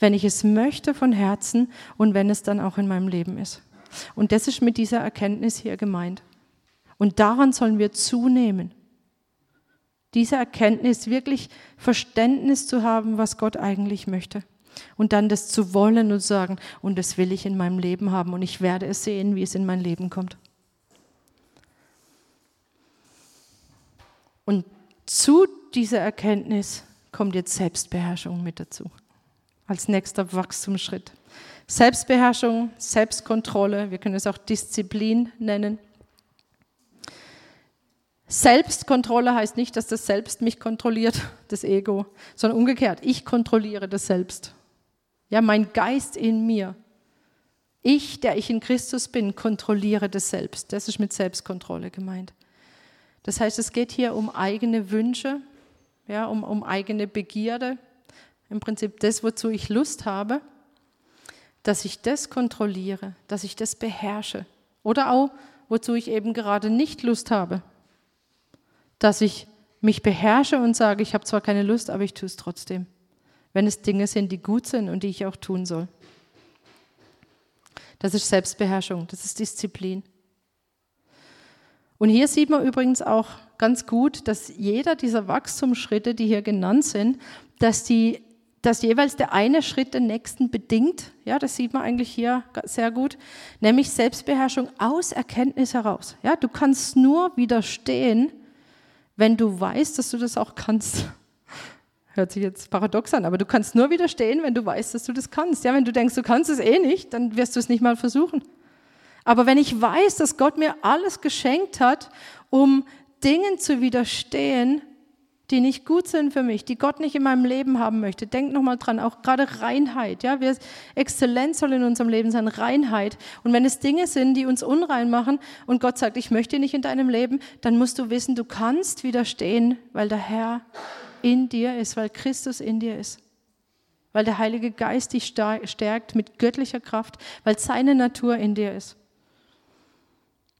wenn ich es möchte von Herzen und wenn es dann auch in meinem Leben ist. Und das ist mit dieser Erkenntnis hier gemeint. Und daran sollen wir zunehmen. Diese Erkenntnis, wirklich Verständnis zu haben, was Gott eigentlich möchte. Und dann das zu wollen und sagen, und das will ich in meinem Leben haben und ich werde es sehen, wie es in mein Leben kommt. Und zu dieser Erkenntnis kommt jetzt Selbstbeherrschung mit dazu. Als nächster Wachstumsschritt. Selbstbeherrschung, Selbstkontrolle, wir können es auch Disziplin nennen. Selbstkontrolle heißt nicht, dass das Selbst mich kontrolliert, das Ego, sondern umgekehrt, ich kontrolliere das Selbst. Ja, mein Geist in mir. Ich, der ich in Christus bin, kontrolliere das Selbst. Das ist mit Selbstkontrolle gemeint. Das heißt, es geht hier um eigene Wünsche, ja, um, um eigene Begierde, im Prinzip das, wozu ich Lust habe, dass ich das kontrolliere, dass ich das beherrsche. Oder auch, wozu ich eben gerade nicht Lust habe, dass ich mich beherrsche und sage, ich habe zwar keine Lust, aber ich tue es trotzdem. Wenn es Dinge sind, die gut sind und die ich auch tun soll. Das ist Selbstbeherrschung, das ist Disziplin. Und hier sieht man übrigens auch ganz gut, dass jeder dieser Wachstumsschritte, die hier genannt sind, dass die dass jeweils der eine Schritt den nächsten bedingt. Ja, das sieht man eigentlich hier sehr gut. Nämlich Selbstbeherrschung aus Erkenntnis heraus. Ja, du kannst nur widerstehen, wenn du weißt, dass du das auch kannst. Hört sich jetzt paradox an, aber du kannst nur widerstehen, wenn du weißt, dass du das kannst. Ja, wenn du denkst, du kannst es eh nicht, dann wirst du es nicht mal versuchen. Aber wenn ich weiß, dass Gott mir alles geschenkt hat, um Dingen zu widerstehen, die nicht gut sind für mich, die Gott nicht in meinem Leben haben möchte. Denk nochmal dran, auch gerade Reinheit. Ja, wir, Exzellenz soll in unserem Leben sein, Reinheit. Und wenn es Dinge sind, die uns unrein machen und Gott sagt, ich möchte nicht in deinem Leben, dann musst du wissen, du kannst widerstehen, weil der Herr in dir ist, weil Christus in dir ist. Weil der Heilige Geist dich stärkt mit göttlicher Kraft, weil seine Natur in dir ist.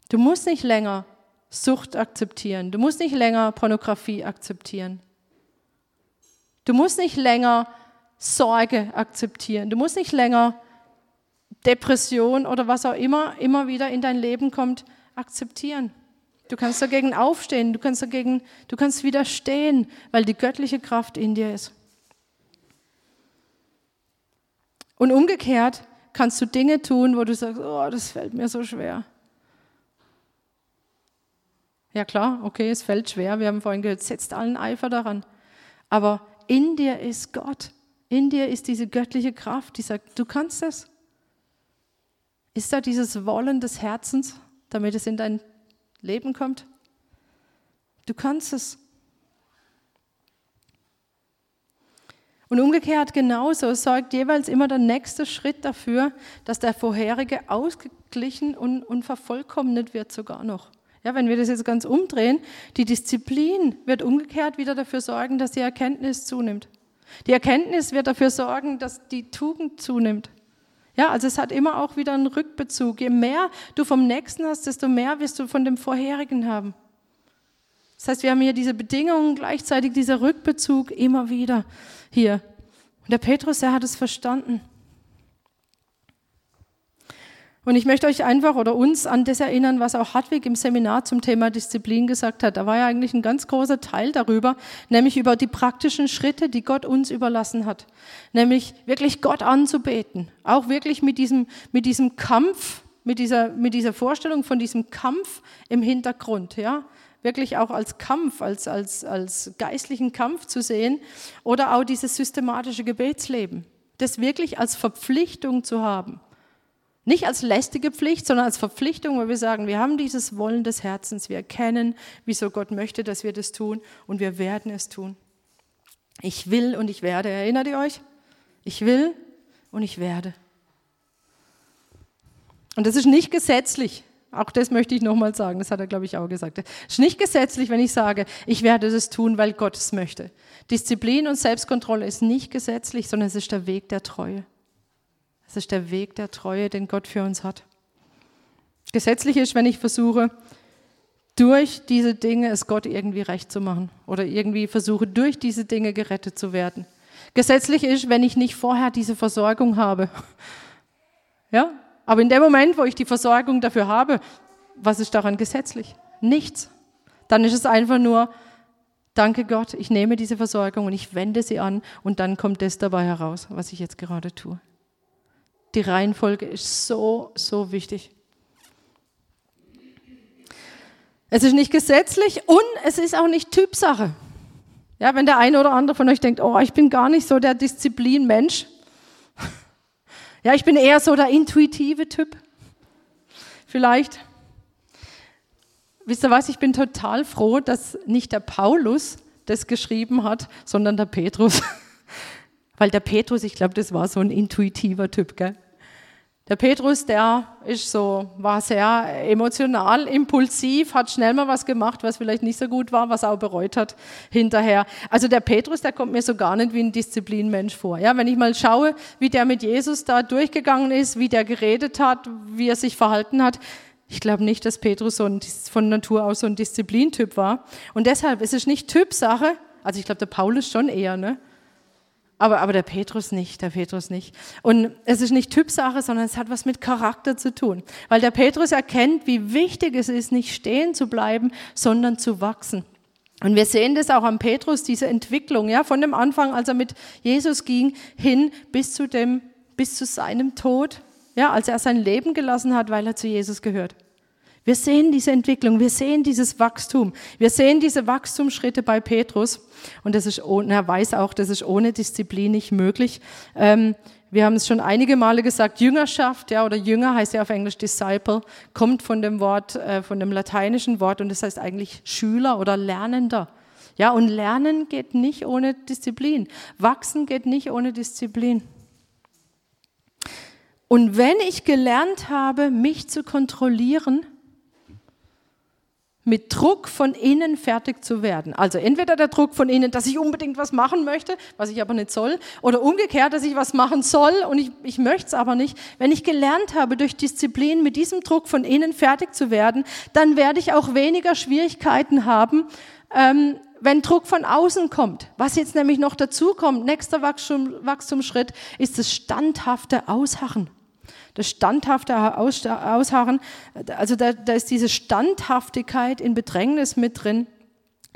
Du musst nicht länger Sucht akzeptieren. Du musst nicht länger Pornografie akzeptieren. Du musst nicht länger Sorge akzeptieren. Du musst nicht länger Depression oder was auch immer immer wieder in dein Leben kommt akzeptieren. Du kannst dagegen aufstehen, du kannst dagegen, du kannst widerstehen, weil die göttliche Kraft in dir ist. Und umgekehrt kannst du Dinge tun, wo du sagst, oh, das fällt mir so schwer. Ja klar, okay, es fällt schwer. Wir haben vorhin gehört, setzt allen Eifer daran. Aber in dir ist Gott. In dir ist diese göttliche Kraft, die sagt, du kannst es. Ist da dieses Wollen des Herzens, damit es in dein Leben kommt? Du kannst es. Und umgekehrt genauso sorgt jeweils immer der nächste Schritt dafür, dass der vorherige ausgeglichen und, und vervollkommnet wird sogar noch. Ja, wenn wir das jetzt ganz umdrehen, die Disziplin wird umgekehrt wieder dafür sorgen, dass die Erkenntnis zunimmt. Die Erkenntnis wird dafür sorgen, dass die Tugend zunimmt. Ja, also es hat immer auch wieder einen Rückbezug. Je mehr du vom Nächsten hast, desto mehr wirst du von dem Vorherigen haben. Das heißt, wir haben hier diese Bedingungen, gleichzeitig dieser Rückbezug immer wieder hier. Und der Petrus, der hat es verstanden. Und ich möchte euch einfach oder uns an das erinnern, was auch Hartwig im Seminar zum Thema Disziplin gesagt hat. Da war ja eigentlich ein ganz großer Teil darüber, nämlich über die praktischen Schritte, die Gott uns überlassen hat. Nämlich wirklich Gott anzubeten. Auch wirklich mit diesem, mit diesem Kampf, mit dieser, mit dieser Vorstellung von diesem Kampf im Hintergrund, ja. Wirklich auch als Kampf, als, als, als geistlichen Kampf zu sehen. Oder auch dieses systematische Gebetsleben. Das wirklich als Verpflichtung zu haben. Nicht als lästige Pflicht, sondern als Verpflichtung, weil wir sagen, wir haben dieses Wollen des Herzens, wir erkennen, wieso Gott möchte, dass wir das tun und wir werden es tun. Ich will und ich werde. Erinnert ihr euch? Ich will und ich werde. Und das ist nicht gesetzlich. Auch das möchte ich nochmal sagen, das hat er, glaube ich, auch gesagt. Es ist nicht gesetzlich, wenn ich sage, ich werde das tun, weil Gott es möchte. Disziplin und Selbstkontrolle ist nicht gesetzlich, sondern es ist der Weg der Treue. Das ist der Weg der Treue, den Gott für uns hat. Gesetzlich ist, wenn ich versuche, durch diese Dinge es Gott irgendwie recht zu machen oder irgendwie versuche, durch diese Dinge gerettet zu werden. Gesetzlich ist, wenn ich nicht vorher diese Versorgung habe. Ja? Aber in dem Moment, wo ich die Versorgung dafür habe, was ist daran gesetzlich? Nichts. Dann ist es einfach nur, danke Gott, ich nehme diese Versorgung und ich wende sie an und dann kommt das dabei heraus, was ich jetzt gerade tue. Die Reihenfolge ist so, so wichtig. Es ist nicht gesetzlich und es ist auch nicht Typsache. Ja, wenn der eine oder andere von euch denkt, oh, ich bin gar nicht so der Disziplinmensch. Ja, ich bin eher so der intuitive Typ. Vielleicht. Wisst ihr was, ich bin total froh, dass nicht der Paulus das geschrieben hat, sondern der Petrus. Weil der Petrus, ich glaube, das war so ein intuitiver Typ, gell? Der Petrus, der ist so, war sehr emotional, impulsiv, hat schnell mal was gemacht, was vielleicht nicht so gut war, was er auch bereut hat hinterher. Also der Petrus, der kommt mir so gar nicht wie ein Disziplinmensch vor. Ja, wenn ich mal schaue, wie der mit Jesus da durchgegangen ist, wie der geredet hat, wie er sich verhalten hat, Ich glaube nicht, dass Petrus so ein, von Natur aus so ein Disziplintyp war. Und deshalb ist es nicht Typsache. Also ich glaube, der Paulus schon eher, ne? Aber, aber der Petrus nicht, der Petrus nicht. Und es ist nicht Typsache, sondern es hat was mit Charakter zu tun. Weil der Petrus erkennt, wie wichtig es ist, nicht stehen zu bleiben, sondern zu wachsen. Und wir sehen das auch am Petrus, diese Entwicklung, ja, von dem Anfang, als er mit Jesus ging, hin bis zu dem, bis zu seinem Tod, ja, als er sein Leben gelassen hat, weil er zu Jesus gehört. Wir sehen diese Entwicklung, wir sehen dieses Wachstum, wir sehen diese Wachstumsschritte bei Petrus. Und das ist, er weiß auch, das ist ohne Disziplin nicht möglich. Ähm, wir haben es schon einige Male gesagt, Jüngerschaft, ja, oder Jünger heißt ja auf Englisch Disciple, kommt von dem Wort, äh, von dem lateinischen Wort und das heißt eigentlich Schüler oder Lernender. Ja, und Lernen geht nicht ohne Disziplin. Wachsen geht nicht ohne Disziplin. Und wenn ich gelernt habe, mich zu kontrollieren, mit Druck von innen fertig zu werden. Also entweder der Druck von innen, dass ich unbedingt was machen möchte, was ich aber nicht soll, oder umgekehrt, dass ich was machen soll und ich, ich möchte es aber nicht. Wenn ich gelernt habe, durch Disziplin mit diesem Druck von innen fertig zu werden, dann werde ich auch weniger Schwierigkeiten haben, ähm, wenn Druck von außen kommt. Was jetzt nämlich noch dazu kommt, nächster Wachstum, Wachstumsschritt, ist das standhafte Ausharren das standhafte Ausharren, also da, da ist diese Standhaftigkeit in Bedrängnis mit drin,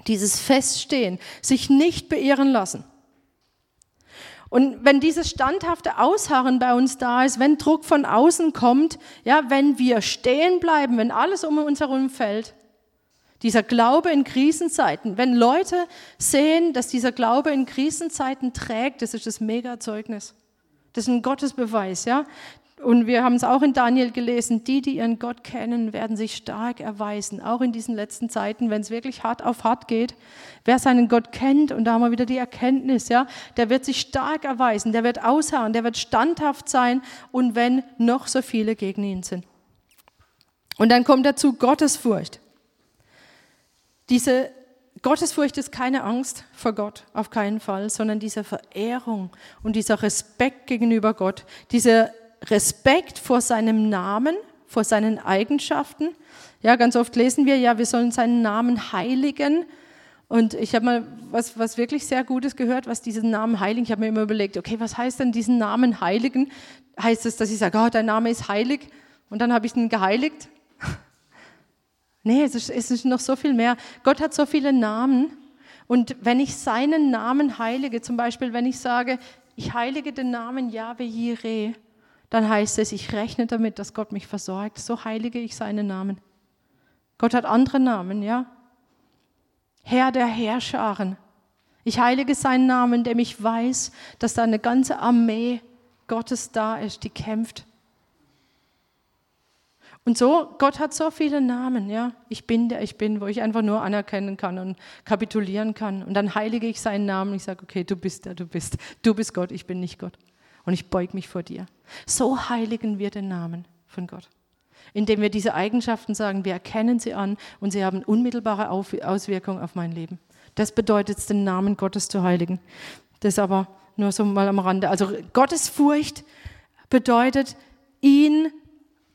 dieses Feststehen, sich nicht beirren lassen. Und wenn dieses standhafte Ausharren bei uns da ist, wenn Druck von außen kommt, ja, wenn wir stehen bleiben, wenn alles um uns herum fällt, dieser Glaube in Krisenzeiten, wenn Leute sehen, dass dieser Glaube in Krisenzeiten trägt, das ist das Mega-Zeugnis. Das ist ein Gottesbeweis, ja. Und wir haben es auch in Daniel gelesen, die, die ihren Gott kennen, werden sich stark erweisen, auch in diesen letzten Zeiten, wenn es wirklich hart auf hart geht. Wer seinen Gott kennt, und da haben wir wieder die Erkenntnis, ja, der wird sich stark erweisen, der wird ausharren, der wird standhaft sein, und wenn noch so viele gegen ihn sind. Und dann kommt dazu Gottesfurcht. Diese Gottesfurcht ist keine Angst vor Gott, auf keinen Fall, sondern diese Verehrung und dieser Respekt gegenüber Gott, diese Respekt vor seinem Namen, vor seinen Eigenschaften. Ja, ganz oft lesen wir ja, wir sollen seinen Namen heiligen. Und ich habe mal was, was wirklich sehr Gutes gehört, was diesen Namen heiligen. Ich habe mir immer überlegt, okay, was heißt denn diesen Namen heiligen? Heißt es, dass ich sage, oh, dein Name ist heilig und dann habe ich ihn geheiligt? nee, es ist, es ist noch so viel mehr. Gott hat so viele Namen. Und wenn ich seinen Namen heilige, zum Beispiel, wenn ich sage, ich heilige den Namen Yahweh Jireh, dann heißt es, ich rechne damit, dass Gott mich versorgt. So heilige ich seinen Namen. Gott hat andere Namen, ja. Herr der Herrscharen. Ich heilige seinen Namen, indem ich weiß, dass da eine ganze Armee Gottes da ist, die kämpft. Und so, Gott hat so viele Namen, ja. Ich bin der ich bin, wo ich einfach nur anerkennen kann und kapitulieren kann. Und dann heilige ich seinen Namen. Ich sage, okay, du bist der, du bist. Du bist Gott, ich bin nicht Gott und ich beug mich vor dir. So heiligen wir den Namen von Gott, indem wir diese Eigenschaften sagen, wir erkennen sie an und sie haben unmittelbare Auswirkungen auf mein Leben. Das bedeutet es, den Namen Gottes zu heiligen. Das aber nur so mal am Rande. Also Gottesfurcht bedeutet, ihn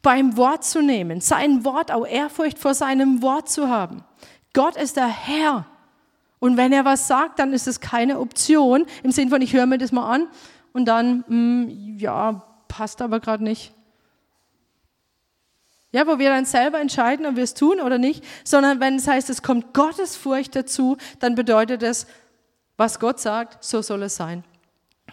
beim Wort zu nehmen, sein Wort, auch Ehrfurcht vor seinem Wort zu haben. Gott ist der Herr. Und wenn er was sagt, dann ist es keine Option im Sinn von, ich höre mir das mal an und dann, mh, hm, ja, passt aber gerade nicht. Ja, wo wir dann selber entscheiden, ob wir es tun oder nicht, sondern wenn es heißt, es kommt Gottesfurcht dazu, dann bedeutet es, was Gott sagt, so soll es sein.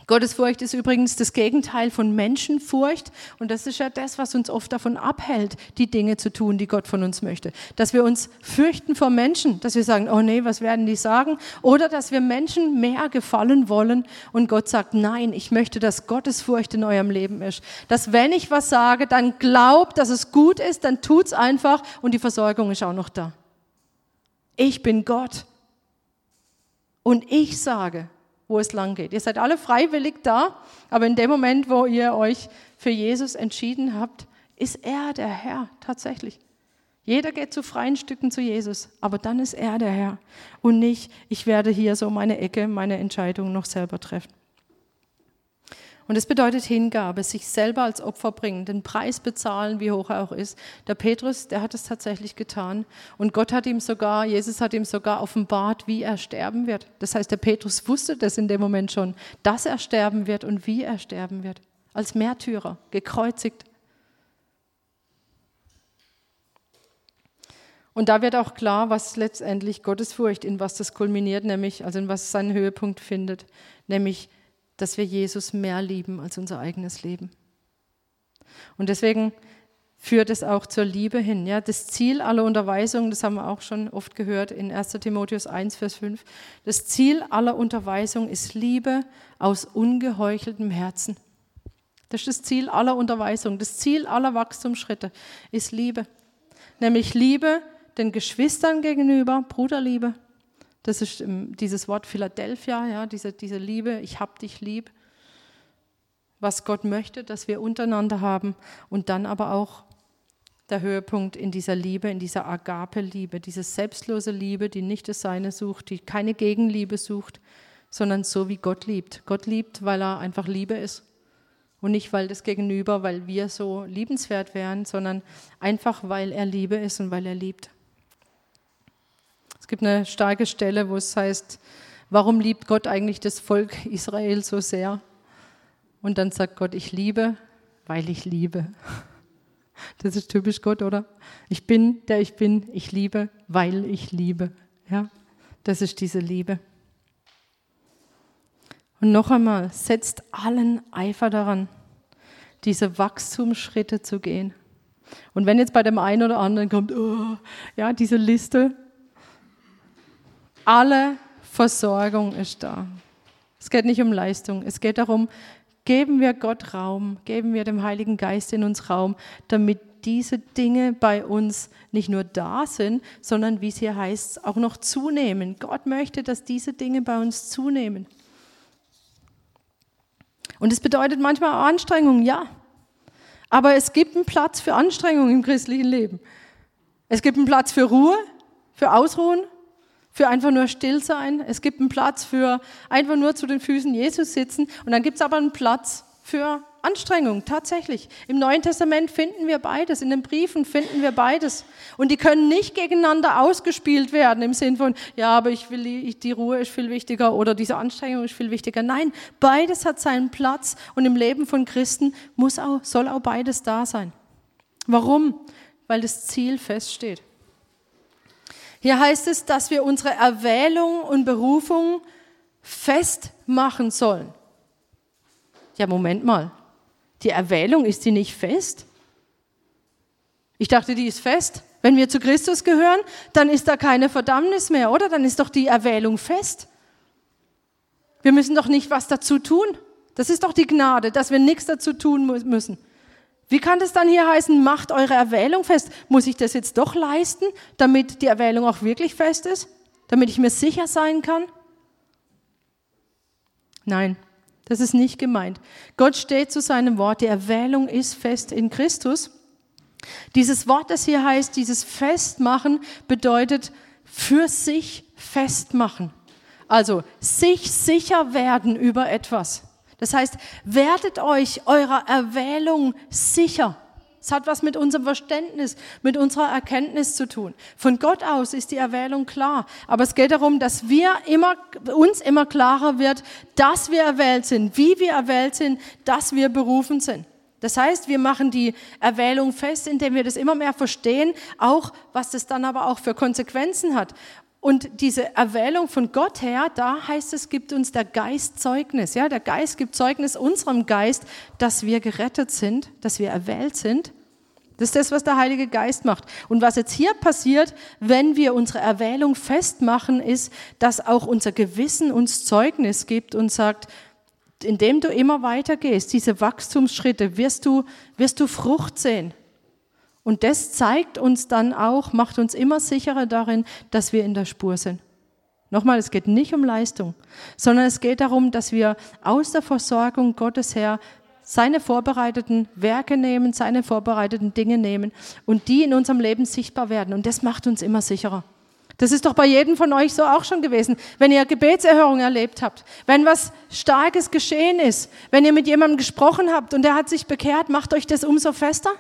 Gottesfurcht ist übrigens das Gegenteil von Menschenfurcht und das ist ja das, was uns oft davon abhält, die Dinge zu tun, die Gott von uns möchte. Dass wir uns fürchten vor Menschen, dass wir sagen, oh nee, was werden die sagen? Oder dass wir Menschen mehr gefallen wollen und Gott sagt, nein, ich möchte, dass Gottesfurcht in eurem Leben ist. Dass wenn ich was sage, dann glaubt, dass es gut ist, dann tut's einfach und die Versorgung ist auch noch da. Ich bin Gott. Und ich sage, wo es lang geht. Ihr seid alle freiwillig da, aber in dem Moment, wo ihr euch für Jesus entschieden habt, ist er der Herr tatsächlich. Jeder geht zu freien Stücken zu Jesus, aber dann ist er der Herr und nicht, ich werde hier so meine Ecke, meine Entscheidung noch selber treffen. Und es bedeutet Hingabe, sich selber als Opfer bringen, den Preis bezahlen, wie hoch er auch ist. Der Petrus, der hat es tatsächlich getan. Und Gott hat ihm sogar, Jesus hat ihm sogar offenbart, wie er sterben wird. Das heißt, der Petrus wusste das in dem Moment schon, dass er sterben wird und wie er sterben wird. Als Märtyrer, gekreuzigt. Und da wird auch klar, was letztendlich Gottesfurcht, in was das kulminiert, nämlich, also in was seinen Höhepunkt findet, nämlich dass wir Jesus mehr lieben als unser eigenes Leben. Und deswegen führt es auch zur Liebe hin. Ja, das Ziel aller Unterweisung, das haben wir auch schon oft gehört in 1 Timotheus 1, Vers 5, das Ziel aller Unterweisung ist Liebe aus ungeheucheltem Herzen. Das ist das Ziel aller Unterweisung. Das Ziel aller Wachstumsschritte ist Liebe. Nämlich Liebe den Geschwistern gegenüber, Bruderliebe, das ist dieses Wort Philadelphia, ja, diese, diese Liebe, ich hab dich lieb, was Gott möchte, dass wir untereinander haben und dann aber auch der Höhepunkt in dieser Liebe, in dieser Agape-Liebe, diese selbstlose Liebe, die nicht das Seine sucht, die keine Gegenliebe sucht, sondern so wie Gott liebt. Gott liebt, weil er einfach Liebe ist und nicht, weil das Gegenüber, weil wir so liebenswert wären, sondern einfach, weil er Liebe ist und weil er liebt. Es gibt eine starke Stelle, wo es heißt, warum liebt Gott eigentlich das Volk Israel so sehr? Und dann sagt Gott, ich liebe, weil ich liebe. Das ist typisch Gott, oder? Ich bin, der ich bin, ich liebe, weil ich liebe. Ja, das ist diese Liebe. Und noch einmal, setzt allen Eifer daran, diese Wachstumsschritte zu gehen. Und wenn jetzt bei dem einen oder anderen kommt, oh, ja, diese Liste, alle Versorgung ist da. Es geht nicht um Leistung. Es geht darum, geben wir Gott Raum, geben wir dem Heiligen Geist in uns Raum, damit diese Dinge bei uns nicht nur da sind, sondern wie es hier heißt, auch noch zunehmen. Gott möchte, dass diese Dinge bei uns zunehmen. Und es bedeutet manchmal Anstrengung, ja. Aber es gibt einen Platz für Anstrengung im christlichen Leben. Es gibt einen Platz für Ruhe, für Ausruhen für einfach nur still sein. Es gibt einen Platz für einfach nur zu den Füßen Jesus sitzen. Und dann gibt es aber einen Platz für Anstrengung, tatsächlich. Im Neuen Testament finden wir beides, in den Briefen finden wir beides. Und die können nicht gegeneinander ausgespielt werden im Sinn von, ja, aber ich will, die, die Ruhe ist viel wichtiger oder diese Anstrengung ist viel wichtiger. Nein, beides hat seinen Platz und im Leben von Christen muss auch, soll auch beides da sein. Warum? Weil das Ziel feststeht. Hier heißt es, dass wir unsere Erwählung und Berufung festmachen sollen. Ja, Moment mal. Die Erwählung, ist die nicht fest? Ich dachte, die ist fest. Wenn wir zu Christus gehören, dann ist da keine Verdammnis mehr, oder? Dann ist doch die Erwählung fest. Wir müssen doch nicht was dazu tun. Das ist doch die Gnade, dass wir nichts dazu tun müssen. Wie kann das dann hier heißen, macht eure Erwählung fest? Muss ich das jetzt doch leisten, damit die Erwählung auch wirklich fest ist? Damit ich mir sicher sein kann? Nein, das ist nicht gemeint. Gott steht zu seinem Wort, die Erwählung ist fest in Christus. Dieses Wort, das hier heißt, dieses Festmachen, bedeutet für sich festmachen. Also sich sicher werden über etwas. Das heißt, werdet euch eurer Erwählung sicher. Es hat was mit unserem Verständnis, mit unserer Erkenntnis zu tun. Von Gott aus ist die Erwählung klar. Aber es geht darum, dass wir immer, uns immer klarer wird, dass wir erwählt sind, wie wir erwählt sind, dass wir berufen sind. Das heißt, wir machen die Erwählung fest, indem wir das immer mehr verstehen, auch was das dann aber auch für Konsequenzen hat. Und diese Erwählung von Gott her, da heißt es, gibt uns der Geist Zeugnis. Ja, der Geist gibt Zeugnis unserem Geist, dass wir gerettet sind, dass wir erwählt sind. Das ist das, was der Heilige Geist macht. Und was jetzt hier passiert, wenn wir unsere Erwählung festmachen, ist, dass auch unser Gewissen uns Zeugnis gibt und sagt, indem du immer weitergehst, diese Wachstumsschritte, wirst du, wirst du Frucht sehen. Und das zeigt uns dann auch, macht uns immer sicherer darin, dass wir in der Spur sind. Nochmal, es geht nicht um Leistung, sondern es geht darum, dass wir aus der Versorgung Gottes her seine vorbereiteten Werke nehmen, seine vorbereiteten Dinge nehmen und die in unserem Leben sichtbar werden. Und das macht uns immer sicherer. Das ist doch bei jedem von euch so auch schon gewesen. Wenn ihr Gebetserhörung erlebt habt, wenn was Starkes geschehen ist, wenn ihr mit jemandem gesprochen habt und der hat sich bekehrt, macht euch das umso fester?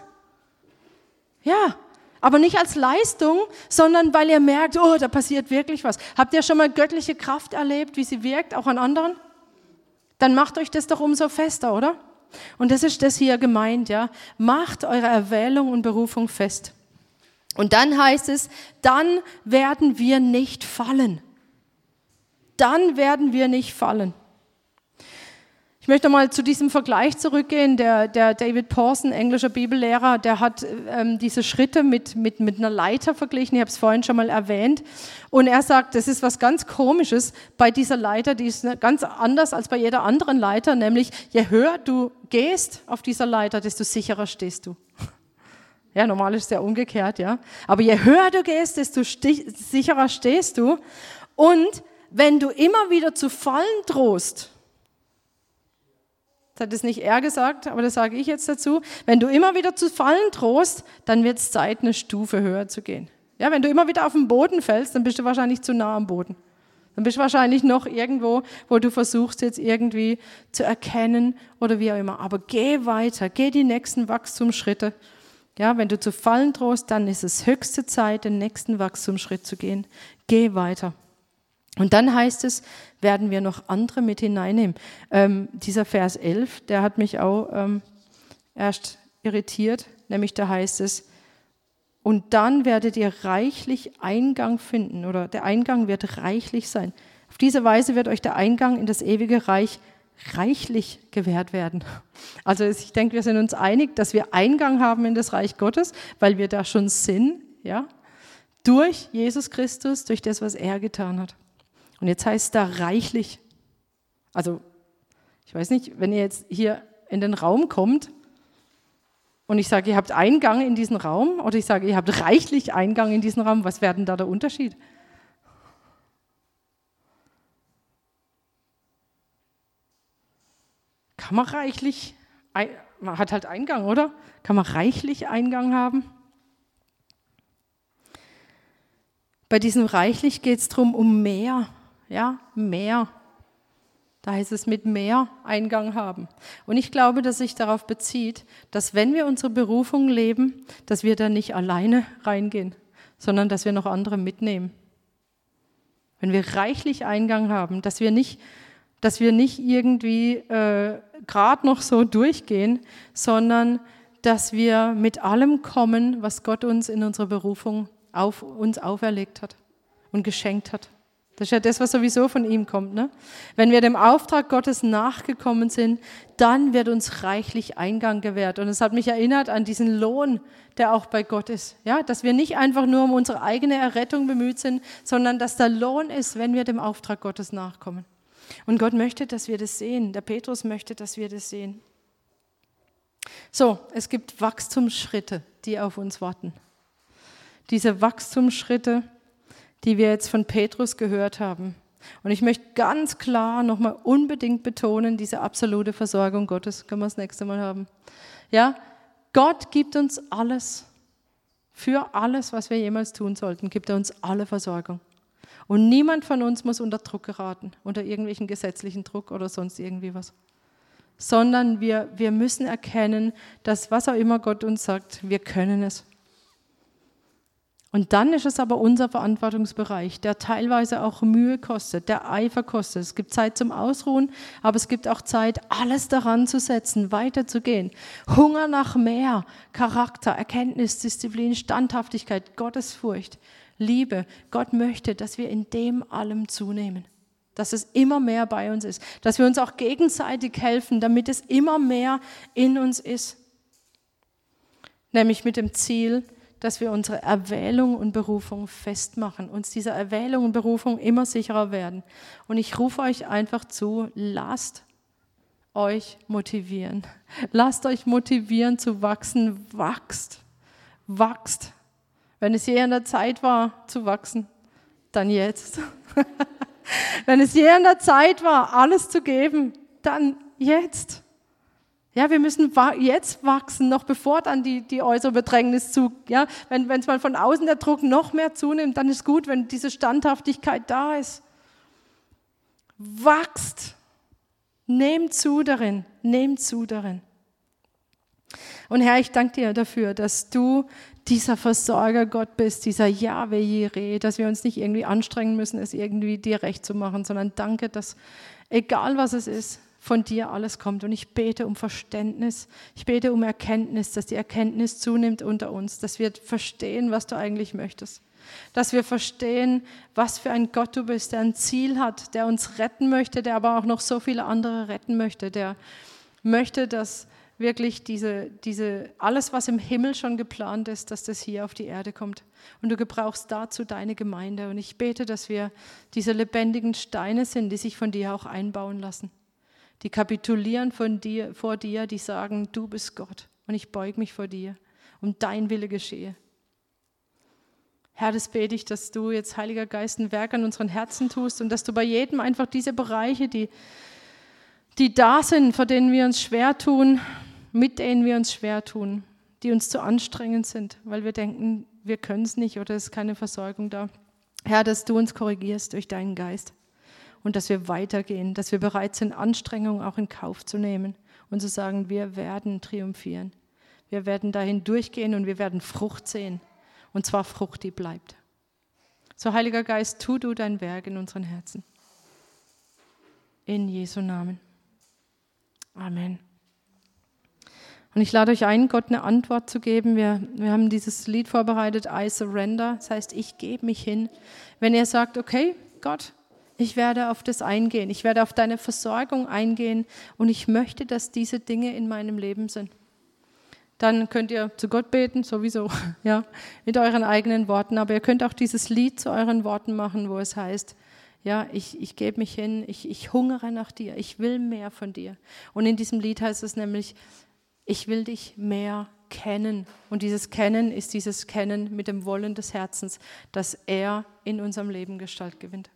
Ja, aber nicht als Leistung, sondern weil ihr merkt, oh, da passiert wirklich was. Habt ihr schon mal göttliche Kraft erlebt, wie sie wirkt, auch an anderen? Dann macht euch das doch umso fester, oder? Und das ist das hier gemeint, ja. Macht eure Erwählung und Berufung fest. Und dann heißt es, dann werden wir nicht fallen. Dann werden wir nicht fallen. Ich möchte mal zu diesem Vergleich zurückgehen. Der, der David Pawson, englischer Bibellehrer, der hat ähm, diese Schritte mit, mit, mit einer Leiter verglichen. Ich habe es vorhin schon mal erwähnt. Und er sagt, das ist was ganz Komisches bei dieser Leiter, die ist ganz anders als bei jeder anderen Leiter, nämlich je höher du gehst auf dieser Leiter, desto sicherer stehst du. Ja, normal ist es ja umgekehrt, ja. Aber je höher du gehst, desto sicherer stehst du. Und wenn du immer wieder zu fallen drohst, das hat es nicht er gesagt, aber das sage ich jetzt dazu, wenn du immer wieder zu fallen drohst, dann wird es Zeit, eine Stufe höher zu gehen. Ja, wenn du immer wieder auf den Boden fällst, dann bist du wahrscheinlich zu nah am Boden. Dann bist du wahrscheinlich noch irgendwo, wo du versuchst jetzt irgendwie zu erkennen oder wie auch immer. Aber geh weiter, geh die nächsten Wachstumsschritte ja, wenn du zu fallen drohst, dann ist es höchste Zeit, den nächsten Wachstumsschritt zu gehen. Geh weiter. Und dann heißt es, werden wir noch andere mit hineinnehmen. Ähm, dieser Vers 11, der hat mich auch ähm, erst irritiert, nämlich da heißt es, und dann werdet ihr reichlich Eingang finden oder der Eingang wird reichlich sein. Auf diese Weise wird euch der Eingang in das ewige Reich reichlich gewährt werden. Also ich denke, wir sind uns einig, dass wir Eingang haben in das Reich Gottes, weil wir da schon sind, ja, durch Jesus Christus, durch das, was er getan hat. Und jetzt heißt da reichlich. Also ich weiß nicht, wenn ihr jetzt hier in den Raum kommt und ich sage, ihr habt Eingang in diesen Raum oder ich sage, ihr habt reichlich Eingang in diesen Raum, was wäre denn da der Unterschied? kann man reichlich, man hat halt Eingang, oder? Kann man reichlich Eingang haben? Bei diesem reichlich geht es darum, um mehr, ja, mehr. Da heißt es mit mehr Eingang haben. Und ich glaube, dass sich darauf bezieht, dass wenn wir unsere Berufung leben, dass wir da nicht alleine reingehen, sondern dass wir noch andere mitnehmen. Wenn wir reichlich Eingang haben, dass wir nicht, dass wir nicht irgendwie äh, gerade noch so durchgehen, sondern dass wir mit allem kommen, was Gott uns in unserer Berufung auf uns auferlegt hat und geschenkt hat. Das ist ja das, was sowieso von ihm kommt. Ne? Wenn wir dem Auftrag Gottes nachgekommen sind, dann wird uns reichlich Eingang gewährt. Und es hat mich erinnert an diesen Lohn, der auch bei Gott ist. Ja, dass wir nicht einfach nur um unsere eigene Errettung bemüht sind, sondern dass der Lohn ist, wenn wir dem Auftrag Gottes nachkommen. Und Gott möchte, dass wir das sehen. Der Petrus möchte, dass wir das sehen. So, es gibt Wachstumsschritte, die auf uns warten. Diese Wachstumsschritte, die wir jetzt von Petrus gehört haben. Und ich möchte ganz klar nochmal unbedingt betonen, diese absolute Versorgung Gottes. Können wir das nächste Mal haben. Ja, Gott gibt uns alles. Für alles, was wir jemals tun sollten, gibt er uns alle Versorgung. Und niemand von uns muss unter Druck geraten, unter irgendwelchen gesetzlichen Druck oder sonst irgendwie was. Sondern wir, wir müssen erkennen, dass was auch immer Gott uns sagt, wir können es. Und dann ist es aber unser Verantwortungsbereich, der teilweise auch Mühe kostet, der Eifer kostet. Es gibt Zeit zum Ausruhen, aber es gibt auch Zeit, alles daran zu setzen, weiterzugehen. Hunger nach mehr, Charakter, Erkenntnis, Disziplin, Standhaftigkeit, Gottesfurcht. Liebe. Gott möchte, dass wir in dem allem zunehmen. Dass es immer mehr bei uns ist. Dass wir uns auch gegenseitig helfen, damit es immer mehr in uns ist. Nämlich mit dem Ziel, dass wir unsere Erwählung und Berufung festmachen, uns dieser Erwählung und Berufung immer sicherer werden. Und ich rufe euch einfach zu, lasst euch motivieren. Lasst euch motivieren zu wachsen. Wachst. Wachst. Wenn es je an der Zeit war zu wachsen, dann jetzt. Wenn es je an der Zeit war, alles zu geben, dann jetzt. Ja, wir müssen jetzt wachsen, noch bevor dann die, die äußere Bedrängnis zu, ja, wenn es mal von außen der Druck noch mehr zunimmt, dann ist gut, wenn diese Standhaftigkeit da ist. Wachst. Nehmt zu darin, nehmt zu darin. Und Herr, ich danke dir dafür, dass du dieser Versorger Gott bist, dieser Yahweh Jireh, dass wir uns nicht irgendwie anstrengen müssen, es irgendwie dir recht zu machen, sondern danke, dass egal was es ist, von dir alles kommt. Und ich bete um Verständnis, ich bete um Erkenntnis, dass die Erkenntnis zunimmt unter uns, dass wir verstehen, was du eigentlich möchtest. Dass wir verstehen, was für ein Gott du bist, der ein Ziel hat, der uns retten möchte, der aber auch noch so viele andere retten möchte, der möchte, dass wirklich diese, diese, alles, was im Himmel schon geplant ist, dass das hier auf die Erde kommt. Und du gebrauchst dazu deine Gemeinde. Und ich bete, dass wir diese lebendigen Steine sind, die sich von dir auch einbauen lassen. Die kapitulieren von dir, vor dir, die sagen, du bist Gott und ich beug mich vor dir und dein Wille geschehe. Herr, das bete ich, dass du jetzt, Heiliger Geist, ein Werk an unseren Herzen tust und dass du bei jedem einfach diese Bereiche, die, die da sind, vor denen wir uns schwer tun, mit denen wir uns schwer tun, die uns zu anstrengend sind, weil wir denken, wir können es nicht oder es ist keine Versorgung da. Herr, dass du uns korrigierst durch deinen Geist und dass wir weitergehen, dass wir bereit sind, Anstrengungen auch in Kauf zu nehmen und zu sagen, wir werden triumphieren. Wir werden dahin durchgehen und wir werden Frucht sehen. Und zwar Frucht, die bleibt. So, Heiliger Geist, tu du dein Werk in unseren Herzen. In Jesu Namen. Amen. Und ich lade euch ein, Gott eine Antwort zu geben. Wir, wir haben dieses Lied vorbereitet, I surrender. Das heißt, ich gebe mich hin. Wenn ihr sagt, okay, Gott, ich werde auf das eingehen. Ich werde auf deine Versorgung eingehen und ich möchte, dass diese Dinge in meinem Leben sind. Dann könnt ihr zu Gott beten, sowieso, ja, mit euren eigenen Worten. Aber ihr könnt auch dieses Lied zu euren Worten machen, wo es heißt, ja, ich, ich gebe mich hin, ich, ich hungere nach dir, ich will mehr von dir. Und in diesem Lied heißt es nämlich, ich will dich mehr kennen. Und dieses Kennen ist dieses Kennen mit dem Wollen des Herzens, dass er in unserem Leben Gestalt gewinnt.